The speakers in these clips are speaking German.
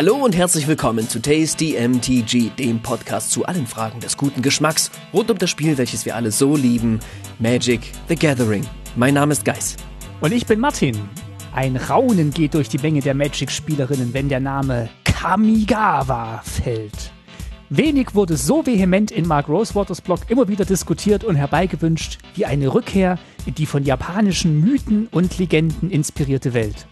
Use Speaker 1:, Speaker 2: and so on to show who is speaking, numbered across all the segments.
Speaker 1: Hallo und herzlich willkommen zu Tasty MTG, dem Podcast zu allen Fragen des guten Geschmacks rund um das Spiel, welches wir alle so lieben, Magic the Gathering. Mein Name ist Geis.
Speaker 2: Und ich bin Martin. Ein Raunen geht durch die Menge der Magic-Spielerinnen, wenn der Name Kamigawa fällt. Wenig wurde so vehement in Mark Rosewaters Blog immer wieder diskutiert und herbeigewünscht wie eine Rückkehr in die von japanischen Mythen und Legenden inspirierte Welt.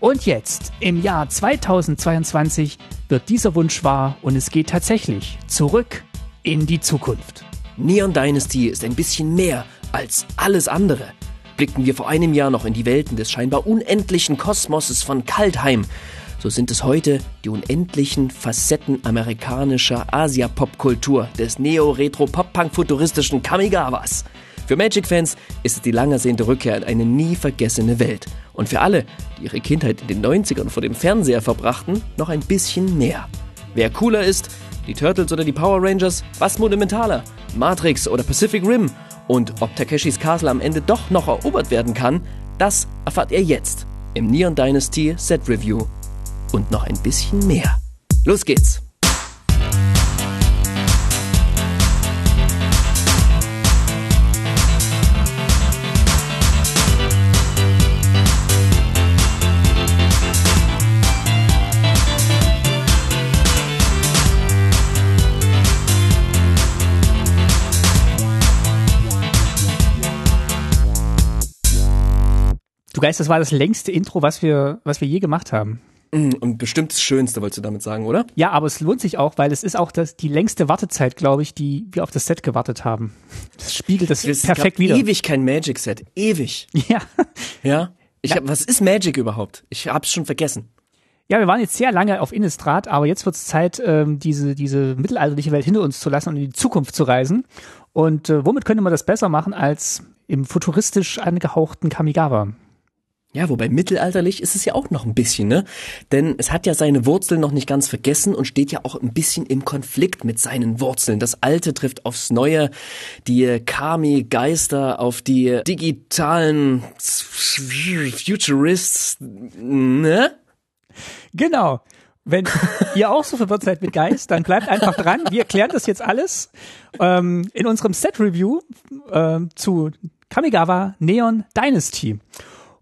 Speaker 2: Und jetzt, im Jahr 2022, wird dieser Wunsch wahr und es geht tatsächlich zurück in die Zukunft.
Speaker 1: Neon Dynasty ist ein bisschen mehr als alles andere. Blickten wir vor einem Jahr noch in die Welten des scheinbar unendlichen Kosmoses von Kaltheim, so sind es heute die unendlichen Facetten amerikanischer Asia-Pop-Kultur des neo-retro-pop-punk-futuristischen Kamigawas. Für Magic-Fans ist es die lang ersehnte Rückkehr in eine nie vergessene Welt. Und für alle, die ihre Kindheit in den 90ern vor dem Fernseher verbrachten, noch ein bisschen mehr. Wer cooler ist, die Turtles oder die Power Rangers, was monumentaler, Matrix oder Pacific Rim und ob Takeshis Castle am Ende doch noch erobert werden kann, das erfahrt ihr jetzt im Neon Dynasty Set Review. Und noch ein bisschen mehr. Los geht's!
Speaker 2: Du Geist, das war das längste Intro, was wir, was wir je gemacht haben.
Speaker 1: Mm, Und bestimmt das Schönste, wolltest du damit sagen, oder?
Speaker 2: Ja, aber es lohnt sich auch, weil es ist auch das, die längste Wartezeit, glaube ich, die wir auf das Set gewartet haben. Das spiegelt das
Speaker 1: Es
Speaker 2: perfekt
Speaker 1: gab
Speaker 2: wieder.
Speaker 1: ewig kein Magic-Set. Ewig.
Speaker 2: Ja.
Speaker 1: Ja? Ich
Speaker 2: Ja.
Speaker 1: hab, was ist Magic überhaupt? Ich hab's schon vergessen.
Speaker 2: ja, wir waren jetzt sehr lange auf Innistrad, aber jetzt wird es Zeit, ähm, diese, diese mittelalterliche Welt hinter uns zu lassen und in die Zukunft zu reisen. Und äh, womit könnte man das besser machen als im futuristisch angehauchten Kamigawa?
Speaker 1: Ja, wobei mittelalterlich ist es ja auch noch ein bisschen, ne? Denn es hat ja seine Wurzeln noch nicht ganz vergessen und steht ja auch ein bisschen im Konflikt mit seinen Wurzeln. Das Alte trifft aufs Neue, die Kami-Geister auf die digitalen Futurists, ne?
Speaker 2: Genau. Wenn ihr auch so verwirrt seid mit Geist, dann bleibt einfach dran. Wir erklären das jetzt alles ähm, in unserem Set-Review ähm, zu Kamigawa Neon Dynasty.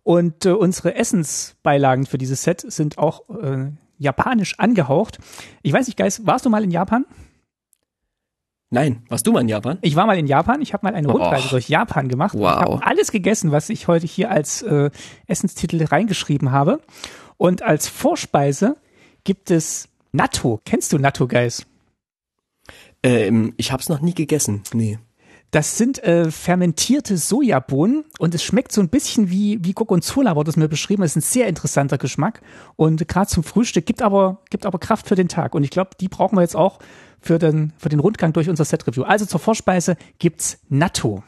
Speaker 2: Und äh, unsere Essensbeilagen für dieses Set sind auch äh, japanisch angehaucht. Ich weiß nicht, Geist, warst du mal in Japan?
Speaker 1: Nein, warst du mal in Japan?
Speaker 2: Ich war mal in Japan. Ich habe mal eine Rundreise
Speaker 1: Oh.
Speaker 2: durch Japan gemacht.
Speaker 1: Wow.
Speaker 2: Ich habe alles gegessen, was ich heute hier als äh, Essenstitel reingeschrieben habe. Und als Vorspeise gibt es Natto. Kennst du Natto, Guys?
Speaker 1: Ähm, ich hab's noch nie gegessen. Nee.
Speaker 2: Das sind äh, fermentierte Sojabohnen und es schmeckt so ein bisschen wie, wie Gorgonzola, wurde es mir beschrieben. Das ist ein sehr interessanter Geschmack und gerade zum Frühstück gibt aber, gibt aber Kraft für den Tag. Und ich glaube, die brauchen wir jetzt auch für den, für den Rundgang durch unser Set-Review. Also zur Vorspeise gibt's Natto.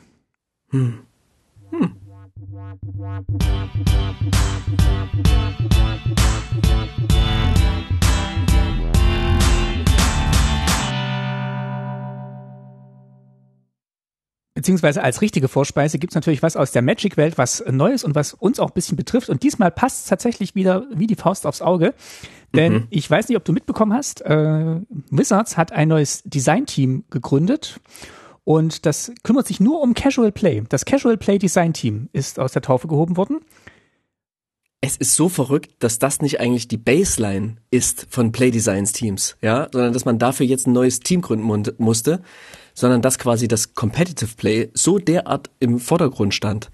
Speaker 2: Beziehungsweise als richtige Vorspeise gibt's natürlich was aus der Magic-Welt, was Neues und was uns auch ein bisschen betrifft. Und diesmal passt tatsächlich wieder wie die Faust aufs Auge. Denn ich weiß nicht, ob du mitbekommen hast, äh, Wizards hat ein neues Design-Team gegründet. Und das kümmert sich nur um Casual Play. Das Casual Play Design Team ist aus der Taufe gehoben worden.
Speaker 1: Es ist so verrückt, dass das nicht eigentlich die Baseline ist von Playdesigns Teams, ja, sondern dass man dafür jetzt ein neues Team gründen musste, sondern dass quasi das Competitive Play so derart im Vordergrund stand.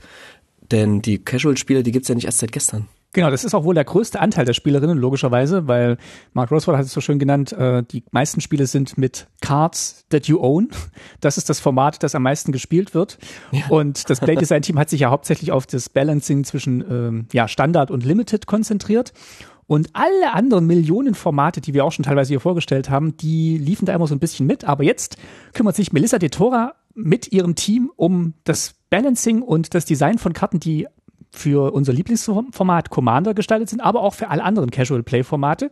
Speaker 1: Denn die Casual-Spieler, die gibt's ja nicht erst seit gestern.
Speaker 2: Genau, das ist auch wohl der größte Anteil der Spielerinnen, logischerweise, weil Mark Rosewater hat es so schön genannt, äh, die meisten Spiele sind mit Cards that you own. Das ist das Format, das am meisten gespielt wird. Und das Playdesign-Team hat sich ja hauptsächlich auf das Balancing zwischen ähm, ja, Standard und Limited konzentriert. Und alle anderen Millionen Formate, die wir auch schon teilweise hier vorgestellt haben, die liefen da immer so ein bisschen mit. Aber jetzt kümmert sich Melissa de Tora mit ihrem Team um das Balancing und das Design von Karten, die für unser Lieblingsformat Commander gestaltet sind, aber auch für alle anderen Casual Play Formate.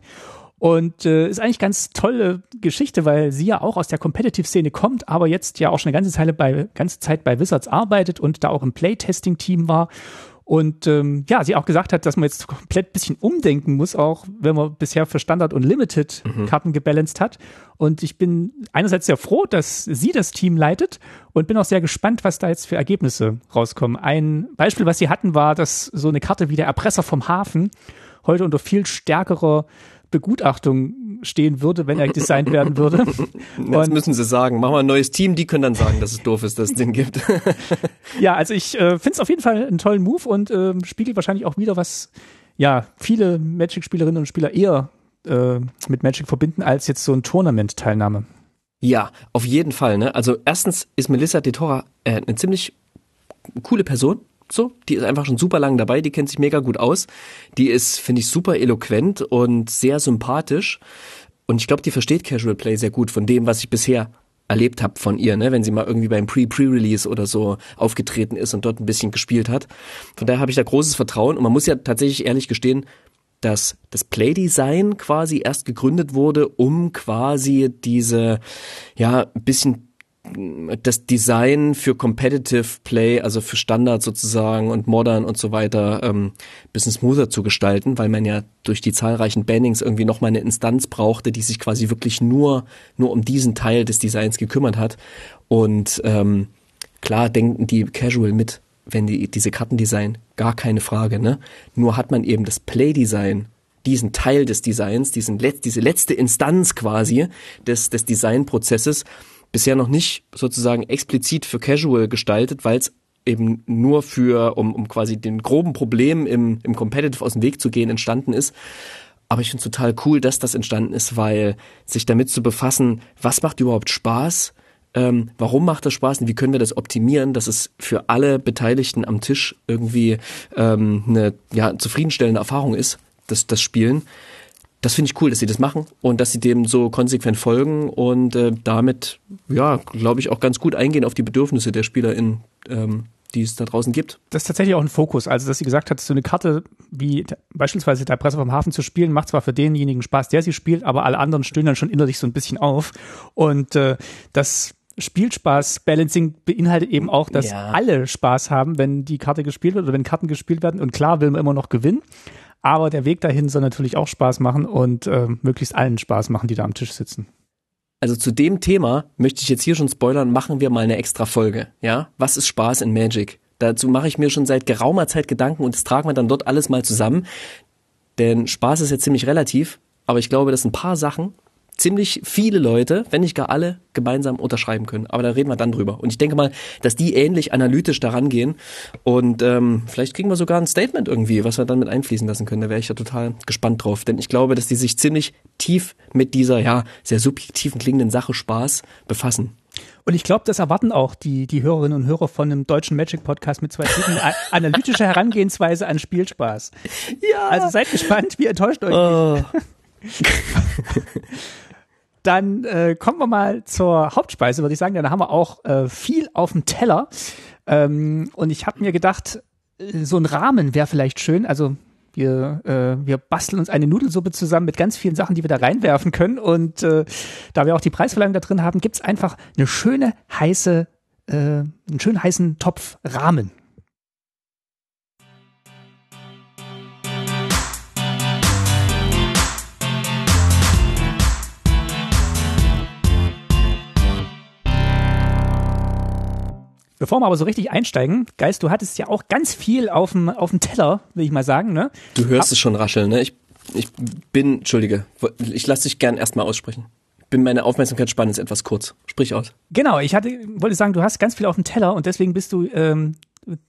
Speaker 2: Und äh, ist eigentlich ganz tolle Geschichte, weil sie ja auch aus der Competitive-Szene kommt, aber jetzt ja auch schon eine ganze Zeit bei, ganze Zeit bei Wizards arbeitet und da auch im Playtesting-Team war. Und ähm, ja, sie auch gesagt hat, dass man jetzt komplett bisschen umdenken muss, auch wenn man bisher für Standard und Limited mhm. Karten gebalanced hat. Und ich bin einerseits sehr froh, dass sie das Team leitet und bin auch sehr gespannt, was da jetzt für Ergebnisse rauskommen. Ein Beispiel, was sie hatten, war, dass so eine Karte wie der Erpresser vom Hafen heute unter viel stärkerer Begutachtung stehen würde, wenn er designt werden würde.
Speaker 1: Das müssen sie sagen. Machen wir ein neues Team, die können dann sagen, dass es doof ist, dass es den gibt.
Speaker 2: ja, also ich äh, finde es auf jeden Fall einen tollen Move und äh, spiegelt wahrscheinlich auch wieder, was ja viele Magic-Spielerinnen und Spieler eher äh, mit Magic verbinden, als jetzt so ein Tournament-Teilnahme.
Speaker 1: Ja, auf jeden Fall. Ne? Also erstens ist Melissa de Tora äh, eine ziemlich coole Person. So, die ist einfach schon super lang dabei, die kennt sich mega gut aus. Die ist, finde ich, super eloquent und sehr sympathisch. Und ich glaube, die versteht Casual Play sehr gut von dem, was ich bisher erlebt habe von ihr, ne, wenn sie mal irgendwie beim Pre-Pre-Release oder so aufgetreten ist und dort ein bisschen gespielt hat. Von daher habe ich da großes Vertrauen und man muss ja tatsächlich ehrlich gestehen, dass das Playdesign quasi erst gegründet wurde, um quasi diese ja ein bisschen das Design für Competitive Play, also für Standard sozusagen und Modern und so weiter, ähm, bisschen smoother zu gestalten, weil man ja durch die zahlreichen Bannings irgendwie nochmal eine Instanz brauchte, die sich quasi wirklich nur, nur um diesen Teil des Designs gekümmert hat. Und ähm, klar denken die Casual mit, wenn die diese Karten design, gar keine Frage, ne? Nur hat man eben das Play-Design diesen Teil des Designs, diesen diese letzte Instanz quasi des, des Designprozesses bisher noch nicht sozusagen explizit für Casual gestaltet, weil es eben nur für, um, um quasi den groben Problem im, im Competitive aus dem Weg zu gehen, entstanden ist. Aber ich finde es total cool, dass das entstanden ist, weil sich damit zu befassen, was macht überhaupt Spaß, ähm, warum macht das Spaß? Und wie können wir das optimieren, dass es für alle Beteiligten am Tisch irgendwie ähm, eine ja, zufriedenstellende Erfahrung ist, das, das Spielen das finde ich cool, dass sie das machen und dass sie dem so konsequent folgen und äh, damit, ja, glaube ich, auch ganz gut eingehen auf die Bedürfnisse der SpielerInnen, ähm, die es da draußen gibt.
Speaker 2: Das ist tatsächlich auch ein Fokus. Also, dass sie gesagt hat, so eine Karte wie beispielsweise der Presse vom Hafen zu spielen, macht zwar für denjenigen Spaß, der sie spielt, aber alle anderen stöhnen dann schon innerlich so ein bisschen auf. Und äh, das Spielspaß-Balancing beinhaltet eben auch, dass ja. alle Spaß haben, wenn die Karte gespielt wird oder wenn Karten gespielt werden. Und klar will man immer noch gewinnen. Aber der Weg dahin soll natürlich auch Spaß machen und äh, möglichst allen Spaß machen, die da am Tisch sitzen.
Speaker 1: Also zu dem Thema möchte ich jetzt hier schon spoilern, machen wir mal eine extra Folge. Ja, was ist Spaß in Magic? Dazu mache ich mir schon seit geraumer Zeit Gedanken und das tragen wir dann dort alles mal zusammen. Denn Spaß ist ja ziemlich relativ, aber ich glaube, dass ein paar Sachen ziemlich viele Leute, wenn nicht gar alle, gemeinsam unterschreiben können. Aber da reden wir dann drüber. Und ich denke mal, dass die ähnlich analytisch daran gehen. Und ähm, vielleicht kriegen wir sogar ein Statement irgendwie, was wir dann mit einfließen lassen können. Da wäre ich ja total gespannt drauf. Denn ich glaube, dass die sich ziemlich tief mit dieser, ja, sehr subjektiven klingenden Sache Spaß befassen.
Speaker 2: Und ich glaube, das erwarten auch die, die Hörerinnen und Hörer von einem deutschen Magic Podcast mit zwei Titeln. Analytische Herangehensweise an Spielspaß. Ja. Also seid gespannt, wie enttäuscht euch. Oh. Dann äh, kommen wir mal zur Hauptspeise, würde ich sagen. Da haben wir auch äh, viel auf dem Teller. Ähm, und ich habe mir gedacht, äh, so ein Rahmen wäre vielleicht schön. Also wir, äh, wir basteln uns eine Nudelsuppe zusammen mit ganz vielen Sachen, die wir da reinwerfen können. Und äh, da wir auch die Preisverleihung da drin haben, gibt's einfach eine schöne heiße, äh, einen schönen heißen Topf Rahmen. Bevor wir aber so richtig einsteigen, Geist, du hattest ja auch ganz viel auf dem, auf dem Teller, will ich mal sagen, ne?
Speaker 1: Du hörst Ab es schon rascheln, ne? Ich, ich bin, entschuldige, ich lasse dich gern erstmal aussprechen. Bin meine Aufmerksamkeitsspanne ist etwas kurz. Sprich aus.
Speaker 2: Genau, ich hatte, wollte sagen, du hast ganz viel auf dem Teller und deswegen bist du ähm,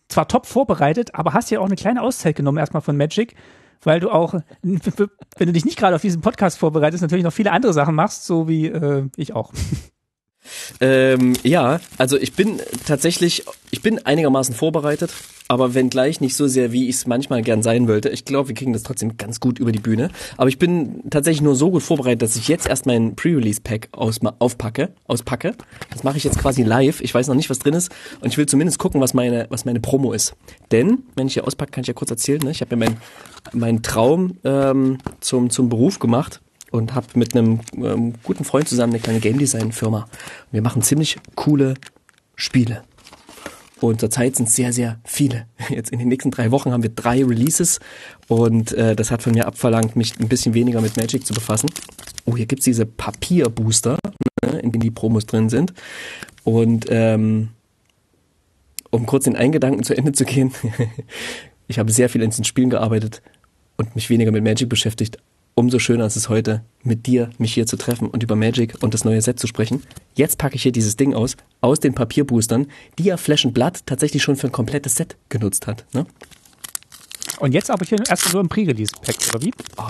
Speaker 2: zwar top vorbereitet, aber hast ja auch eine kleine Auszeit genommen erstmal von Magic, weil du auch, wenn du dich nicht gerade auf diesen Podcast vorbereitest, natürlich noch viele andere Sachen machst, so wie äh, ich auch.
Speaker 1: Ähm, ja, also ich bin tatsächlich, ich bin einigermaßen vorbereitet, aber wenn gleich nicht so sehr, wie ich es manchmal gern sein wollte. Ich glaube, wir kriegen das trotzdem ganz gut über die Bühne. Aber ich bin tatsächlich nur so gut vorbereitet, dass ich jetzt erst mein Pre-Release-Pack aufpacke, auspacke. Das mache ich jetzt quasi live. Ich weiß noch nicht, was drin ist und ich will zumindest gucken, was meine, was meine Promo ist. Denn, wenn ich hier auspacke, kann ich ja kurz erzählen, ne? ich habe mir meinen mein Traum ähm, zum, zum Beruf gemacht und habe mit einem ähm, guten Freund zusammen eine kleine Game Design Firma. Wir machen ziemlich coole Spiele. Und zurzeit sind sehr, sehr viele. Jetzt in den nächsten drei Wochen haben wir drei Releases und äh, das hat von mir abverlangt, mich ein bisschen weniger mit Magic zu befassen. Oh, hier gibt's diese Papierbooster, ne, in denen die Promos drin sind. Und ähm, um kurz den Eingedanken zu Ende zu gehen, ich habe sehr viel in den Spielen gearbeitet und mich weniger mit Magic beschäftigt, umso schöner ist es heute, mit dir mich hier zu treffen und über Magic und das neue Set zu sprechen. Jetzt packe ich hier dieses Ding aus, aus den Papierboostern, die ja Flash and Blood tatsächlich schon für ein komplettes Set genutzt hat. Ne?
Speaker 2: Und jetzt aber hier erst so im Pre-Release-Pack, oder wie? Oh.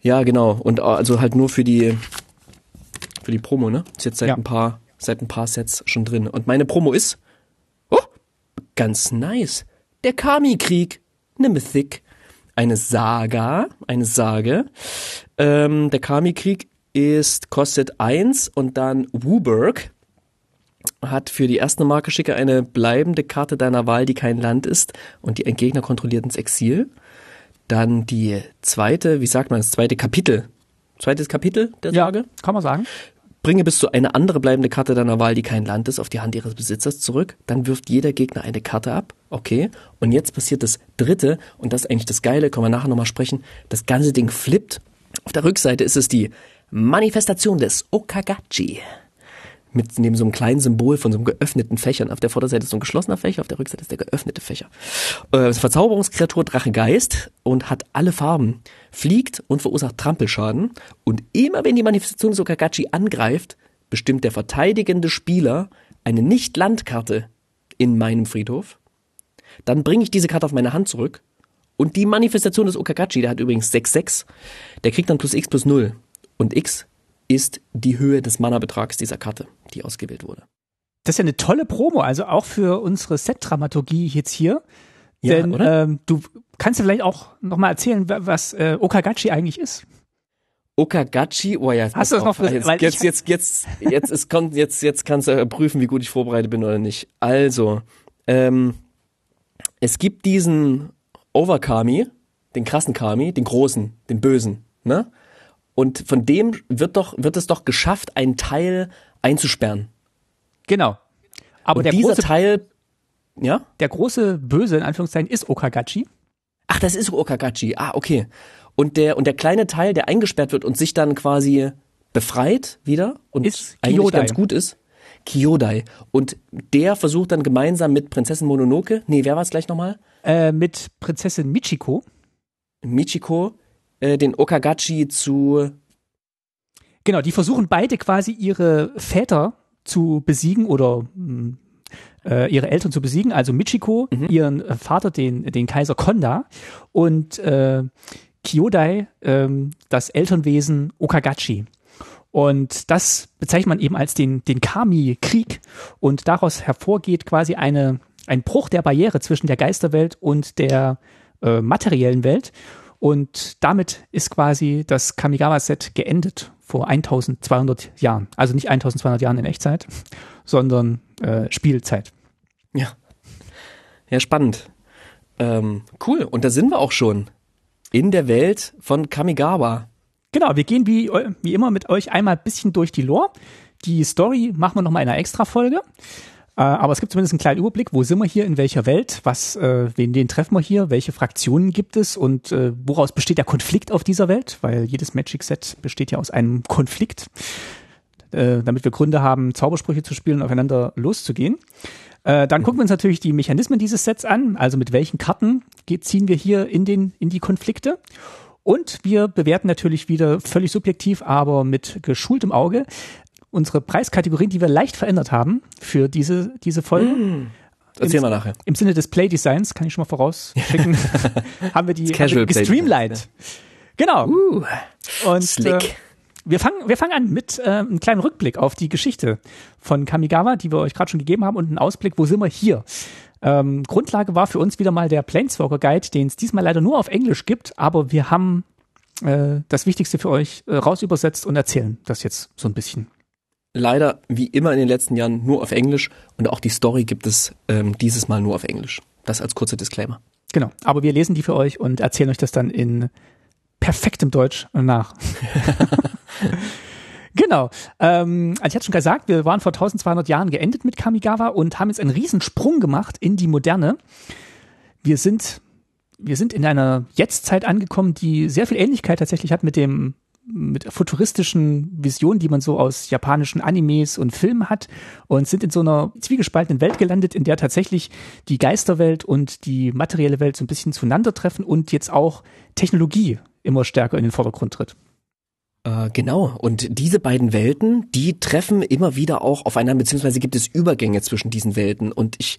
Speaker 1: Ja, genau. Und äh, also halt nur für die, für die Promo, ne? Ist jetzt seit ja. ein paar, seit ein paar Sets schon drin. Und meine Promo ist, oh, ganz nice. Der Kami-Krieg. Ne Mythic eine Saga, eine Sage. Ähm, der Kami-Krieg ist, kostet eins und dann Wooburg hat für die erste Marke schicke eine bleibende Karte deiner Wahl, die kein Land ist und die ein Gegner kontrolliert ins Exil. Dann die zweite, wie sagt man, das zweite Kapitel. Zweites Kapitel der Sage? Ja,
Speaker 2: kann man sagen.
Speaker 1: Bringe bis zu eine andere bleibende Karte deiner Wahl, die kein Land ist, auf die Hand ihres Besitzers zurück. Dann wirft jeder Gegner eine Karte ab. Okay. Und jetzt passiert das dritte, und das ist eigentlich das Geile, können wir nachher nochmal sprechen. Das ganze Ding flippt. Auf der Rückseite ist es die Manifestation des Okagachi mit neben so einem kleinen Symbol von so einem geöffneten Fächern. Auf der Vorderseite ist so ein geschlossener Fächer, auf der Rückseite ist der geöffnete Fächer. Äh, Verzauberungskreatur Drache Geist und hat alle Farben, fliegt und verursacht Trampelschaden. Und immer wenn die Manifestation des Okagachi angreift, bestimmt der verteidigende Spieler eine Nicht-Landkarte in meinem Friedhof. Dann bringe ich diese Karte auf meine Hand zurück. Und die Manifestation des Okagachi, der hat übrigens 6-6, der kriegt dann plus X plus 0. Und X ist die Höhe des Mana-Betrags dieser Karte, die ausgewählt wurde.
Speaker 2: Das ist ja eine tolle Promo, also auch für unsere Set-Dramaturgie jetzt hier. Ja, Denn ähm, du kannst du vielleicht auch nochmal erzählen, was äh, Okagachi eigentlich ist.
Speaker 1: Okagachi, oh ja,
Speaker 2: hast du das noch für,
Speaker 1: jetzt, jetzt, jetzt, jetzt, jetzt, es kommt, jetzt, jetzt kannst du prüfen, wie gut ich vorbereitet bin oder nicht. Also, ähm, es gibt diesen Overkami, den krassen Kami, den großen, den bösen, ne? Und von dem wird doch, wird es doch geschafft, einen Teil einzusperren.
Speaker 2: Genau.
Speaker 1: Aber und der dieser große, Teil, ja?
Speaker 2: Der große Böse, in Anführungszeichen, ist Okagachi.
Speaker 1: Ach, das ist Okagachi. Ah, okay. Und der, und der kleine Teil, der eingesperrt wird und sich dann quasi befreit wieder und
Speaker 2: ist eigentlich Kyodai.
Speaker 1: ganz gut ist. Kyodai. Und der versucht dann gemeinsam mit Prinzessin Mononoke, nee, wer war es gleich nochmal?
Speaker 2: Äh, mit Prinzessin Michiko.
Speaker 1: Michiko äh, den Okagachi zu.
Speaker 2: Genau, die versuchen beide quasi ihre Väter zu besiegen oder hm, äh, ihre Eltern zu besiegen, also Michiko, mhm. ihren äh, Vater, den, den Kaiser Konda und äh, Kyodai, äh, das Elternwesen Okagachi. Und das bezeichnet man eben als den, den Kami-Krieg und daraus hervorgeht quasi eine, ein Bruch der Barriere zwischen der Geisterwelt und der äh, materiellen Welt. Und damit ist quasi das Kamigawa-Set geendet vor 1200 Jahren. Also nicht 1200 Jahren in Echtzeit, sondern äh, Spielzeit.
Speaker 1: Ja. Ja, spannend. Ähm, cool. Und da sind wir auch schon. In der Welt von Kamigawa.
Speaker 2: Genau, wir gehen wie, wie immer mit euch einmal ein bisschen durch die Lore. Die Story machen wir nochmal in einer Extra-Folge. Äh, aber es gibt zumindest einen kleinen Überblick, wo sind wir hier, in welcher Welt, was, äh, wen, den treffen wir hier, welche Fraktionen gibt es und äh, woraus besteht der Konflikt auf dieser Welt, weil jedes Magic-Set besteht ja aus einem Konflikt, äh, damit wir Gründe haben, Zaubersprüche zu spielen und aufeinander loszugehen. Äh, dann gucken wir uns natürlich die Mechanismen dieses Sets an, also mit welchen Karten ziehen wir hier in, den, in die Konflikte. Und wir bewerten natürlich wieder völlig subjektiv, aber mit geschultem Auge, unsere Preiskategorien, die wir leicht verändert haben für diese, diese Folge. Mm.
Speaker 1: Erzähl mal nachher.
Speaker 2: Im Sinne des Playdesigns, kann ich schon mal vorausschicken, haben wir die haben gestreamlined. Genau.
Speaker 1: Uh,
Speaker 2: Und Slick. Äh, wir fangen, wir fangen an mit äh, einem kleinen Rückblick auf die Geschichte von Kamigawa, die wir euch gerade schon gegeben haben, und einen Ausblick, wo sind wir hier? Ähm, Grundlage war für uns wieder mal der Planeswalker Guide, den es diesmal leider nur auf Englisch gibt, aber wir haben äh, das Wichtigste für euch äh, rausübersetzt und erzählen das jetzt so ein bisschen
Speaker 1: leider wie immer in den letzten Jahren nur auf Englisch und auch die Story gibt es ähm, dieses Mal nur auf Englisch. Das als kurzer Disclaimer.
Speaker 2: Genau, aber wir lesen die für euch und erzählen euch das dann in perfektem Deutsch nach. Genau. Ähm, also ich hatte schon gesagt, wir waren vor 1200 Jahren geendet mit Kamigawa und haben jetzt einen Riesensprung gemacht in die Moderne. Wir sind, wir sind in einer Jetztzeit angekommen, die sehr viel Ähnlichkeit tatsächlich hat mit dem mit futuristischen Visionen, die man so aus japanischen Animes und Filmen hat und sind in so einer zwiegespaltenen Welt gelandet, in der tatsächlich die Geisterwelt und die materielle Welt so ein bisschen zueinander treffen und jetzt auch Technologie immer stärker in den Vordergrund tritt.
Speaker 1: Äh, genau. Und diese beiden Welten, die treffen immer wieder auch aufeinander, beziehungsweise gibt es Übergänge zwischen diesen Welten. Und ich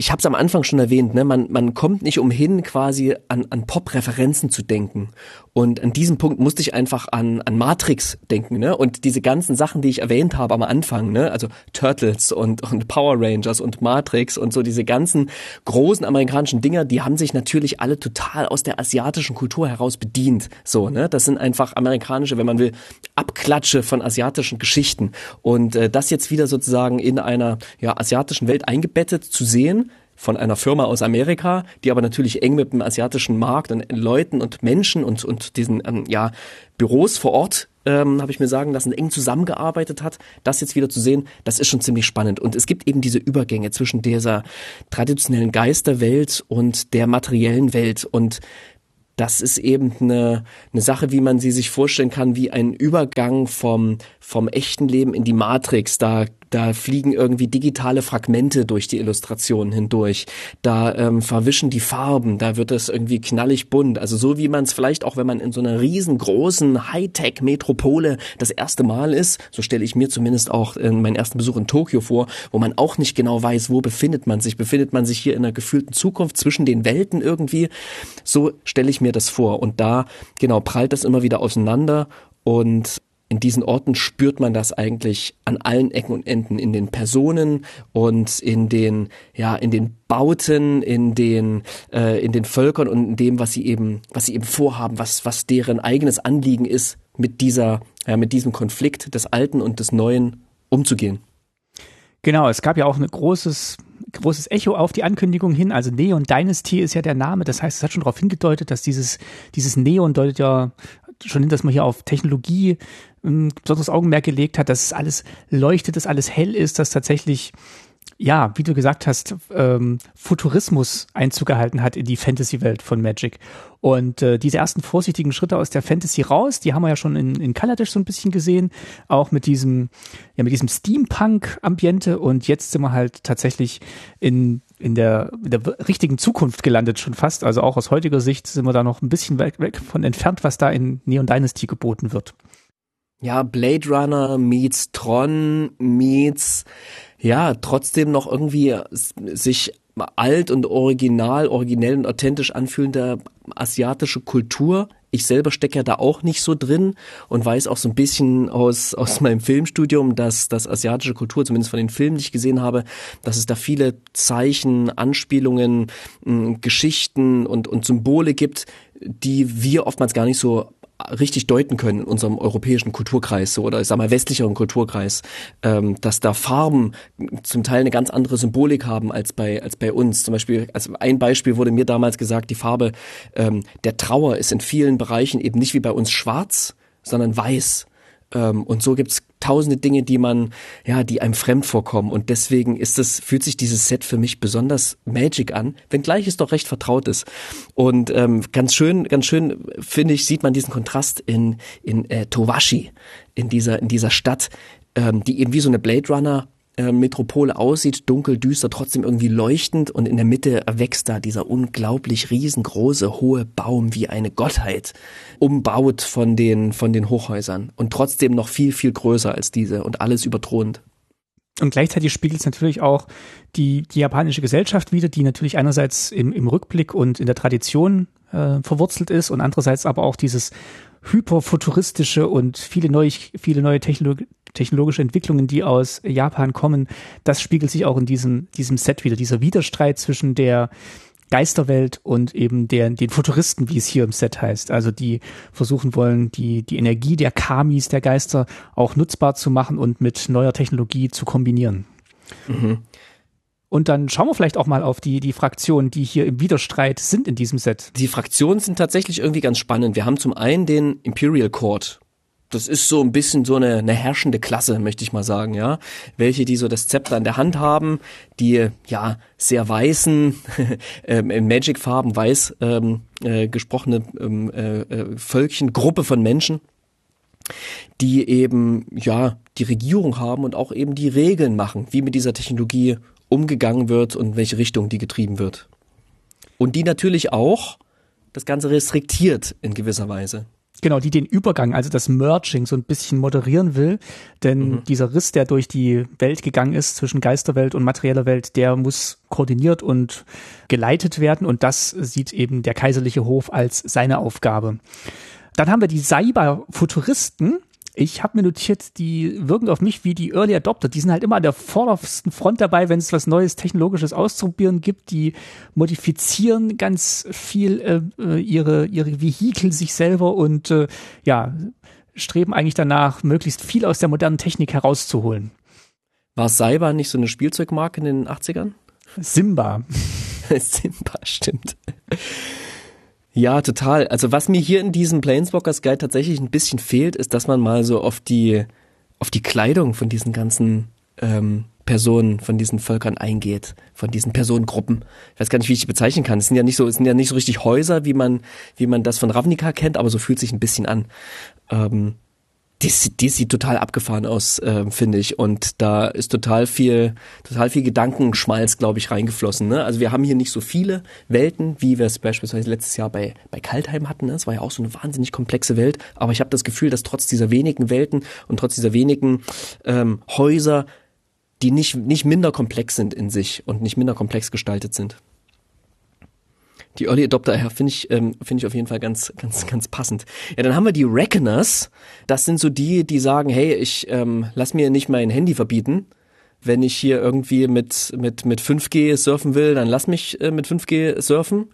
Speaker 1: ich habe es am Anfang schon erwähnt, ne, man, man kommt nicht umhin, quasi an, an Pop-Referenzen zu denken. Und an diesem Punkt musste ich einfach an, an Matrix denken, ne? Und diese ganzen Sachen, die ich erwähnt habe am Anfang, ne? Also Turtles und, und Power Rangers und Matrix und so diese ganzen großen amerikanischen Dinger, die haben sich natürlich alle total aus der asiatischen Kultur heraus bedient. So, ne? Das sind einfach amerikanische, wenn man will, Abklatsche von asiatischen Geschichten. Und äh, das jetzt wieder sozusagen in einer ja, asiatischen Welt eingebettet zu sehen, von einer Firma aus Amerika, die aber natürlich eng mit dem asiatischen Markt und Leuten und Menschen und, und diesen ähm, ja, Büros vor Ort, ähm, habe ich mir sagen lassen, eng zusammengearbeitet hat. Das jetzt wieder zu sehen, das ist schon ziemlich spannend. Und es gibt eben diese Übergänge zwischen dieser traditionellen Geisterwelt und der materiellen Welt. Und das ist eben eine, eine Sache, wie man sie sich vorstellen kann, wie ein Übergang vom, vom echten Leben in die Matrix. Da da fliegen irgendwie digitale Fragmente durch die Illustrationen hindurch. Da ähm, verwischen die Farben, da wird es irgendwie knallig bunt. Also so wie man es vielleicht auch, wenn man in so einer riesengroßen Hightech-Metropole das erste Mal ist, so stelle ich mir zumindest auch in meinen ersten Besuch in Tokio vor, wo man auch nicht genau weiß, wo befindet man sich. Befindet man sich hier in einer gefühlten Zukunft zwischen den Welten irgendwie? So stelle ich mir das vor. Und da, genau, prallt das immer wieder auseinander und in diesen Orten spürt man das eigentlich an allen Ecken und Enden, in den Personen und in den, ja, in den Bauten, in den, äh, in den Völkern und in dem, was sie eben, was sie eben vorhaben, was, was deren eigenes Anliegen ist, mit dieser, ja, mit diesem Konflikt des Alten und des Neuen umzugehen.
Speaker 2: Genau, es gab ja auch ein großes, großes Echo auf die Ankündigung hin. Also Neon Dynasty ist ja der Name. Das heißt, es hat schon darauf hingedeutet, dass dieses, dieses Neon deutet ja schon hin, dass man hier auf Technologie ähm, besonderes Augenmerk gelegt hat, dass es alles leuchtet, dass alles hell ist, dass tatsächlich ja, wie du gesagt hast, ähm, Futurismus Einzug gehalten hat in die Fantasy-Welt von Magic. Und äh, diese ersten vorsichtigen Schritte aus der Fantasy raus, die haben wir ja schon in, in Kaladesh so ein bisschen gesehen, auch mit diesem, ja, mit diesem Steampunk-Ambiente. Und jetzt sind wir halt tatsächlich in, in, der, in der richtigen Zukunft gelandet, schon fast. Also auch aus heutiger Sicht sind wir da noch ein bisschen weg, weg von entfernt, was da in Neon Dynasty geboten wird.
Speaker 1: Ja, Blade Runner meets Tron meets ja, trotzdem noch irgendwie sich alt und original, originell und authentisch anfühlende asiatische Kultur. Ich selber stecke ja da auch nicht so drin und weiß auch so ein bisschen aus, aus meinem Filmstudium, dass das asiatische Kultur, zumindest von den Filmen, die ich gesehen habe, dass es da viele Zeichen, Anspielungen, Geschichten und, und Symbole gibt, die wir oftmals gar nicht so richtig deuten können in unserem europäischen Kulturkreis so, oder ich sag mal westlicheren Kulturkreis, ähm, dass da Farben zum Teil eine ganz andere Symbolik haben als bei als bei uns. Zum Beispiel, als ein Beispiel wurde mir damals gesagt, die Farbe ähm, der Trauer ist in vielen Bereichen eben nicht wie bei uns schwarz, sondern weiß. Ähm, und so gibt's tausende Dinge, die man, ja, die einem fremd vorkommen. Und deswegen ist es, fühlt sich dieses Set für mich besonders Magic an, wenngleich es doch recht vertraut ist. Und ähm, ganz schön, ganz schön, finde ich, sieht man diesen Kontrast in, in äh, Towashi, in dieser, in dieser Stadt, ähm, die eben wie so eine Blade Runner äh, Metropole aussieht, dunkel, düster, trotzdem irgendwie leuchtend und in der Mitte erwächst da dieser unglaublich riesengroße, hohe Baum wie eine Gottheit, umbaut von den, von den Hochhäusern und trotzdem noch viel, viel größer als diese und alles überthront.
Speaker 2: Und gleichzeitig spiegelt es natürlich auch die, die japanische Gesellschaft wieder, die natürlich einerseits im, im Rückblick und in der Tradition äh, verwurzelt ist und andererseits aber auch dieses hyperfuturistische und viele neue, viele neue Technolog technologische Entwicklungen, die aus Japan kommen, das spiegelt sich auch in diesem, diesem Set wieder. Dieser Widerstreit zwischen der Geisterwelt und eben der, den Futuristen, wie es hier im Set heißt. Also die versuchen wollen, die, die Energie der Kamis, der Geister, auch nutzbar zu machen und mit neuer Technologie zu kombinieren. Mhm. Und dann schauen wir vielleicht auch mal auf die, die Fraktionen, die hier im Widerstreit sind in diesem Set.
Speaker 1: Die Fraktionen sind tatsächlich irgendwie ganz spannend. Wir haben zum einen den Imperial Court, das ist so ein bisschen so eine, eine herrschende Klasse, möchte ich mal sagen, ja. Welche, die so das Zepter in der Hand haben, die ja sehr weißen, ähm, in Magic-Farben weiß ähm, äh, gesprochene ähm, äh, äh, Völkchen, Gruppe von Menschen, die eben ja die Regierung haben und auch eben die Regeln machen, wie mit dieser Technologie umgegangen wird und welche Richtung die getrieben wird. Und die natürlich auch das Ganze restriktiert in gewisser Weise.
Speaker 2: Genau, die den Übergang, also das Merging so ein bisschen moderieren will. Denn mhm. dieser Riss, der durch die Welt gegangen ist, zwischen Geisterwelt und materieller Welt, der muss koordiniert und geleitet werden. Und das sieht eben der kaiserliche Hof als seine Aufgabe. Dann haben wir die Cyber-Futuristen, ich habe mir notiert, die wirken auf mich wie die Early Adopter. Die sind halt immer an der vordersten Front dabei, wenn es was Neues Technologisches auszuprobieren gibt. Die modifizieren ganz viel äh, äh, ihre, ihre Vehikel sich selber und äh, ja, streben eigentlich danach, möglichst viel aus der modernen Technik herauszuholen.
Speaker 1: War Cyber nicht so eine Spielzeugmarke in den 80ern?
Speaker 2: Simba.
Speaker 1: Simba, stimmt. Ja, total. Also was mir hier in diesem Planeswalkers Guide tatsächlich ein bisschen fehlt, ist, dass man mal so auf die, auf die Kleidung von diesen ganzen ähm, Personen, von diesen Völkern eingeht, von diesen Personengruppen. Ich weiß gar nicht, wie ich die bezeichnen kann. Es sind ja nicht so, es sind ja nicht so richtig Häuser, wie man, wie man das von Ravnica kennt, aber so fühlt sich ein bisschen an. Ähm, die, die sieht total abgefahren aus, äh, finde ich. Und da ist total viel, total viel Gedankenschmalz, glaube ich, reingeflossen. Ne? Also wir haben hier nicht so viele Welten, wie wir es beispielsweise letztes Jahr bei, bei Kaltheim hatten. Ne? Das war ja auch so eine wahnsinnig komplexe Welt. Aber ich habe das Gefühl, dass trotz dieser wenigen Welten und trotz dieser wenigen ähm, Häuser, die nicht, nicht minder komplex sind in sich und nicht minder komplex gestaltet sind. Die Early Adopter ja, finde ich, ähm, finde ich auf jeden Fall ganz, ganz, ganz passend. Ja, dann haben wir die Reckoners. Das sind so die, die sagen, hey, ich ähm, lass mir nicht mein Handy verbieten. Wenn ich hier irgendwie mit, mit, mit 5G surfen will, dann lass mich äh, mit 5G surfen.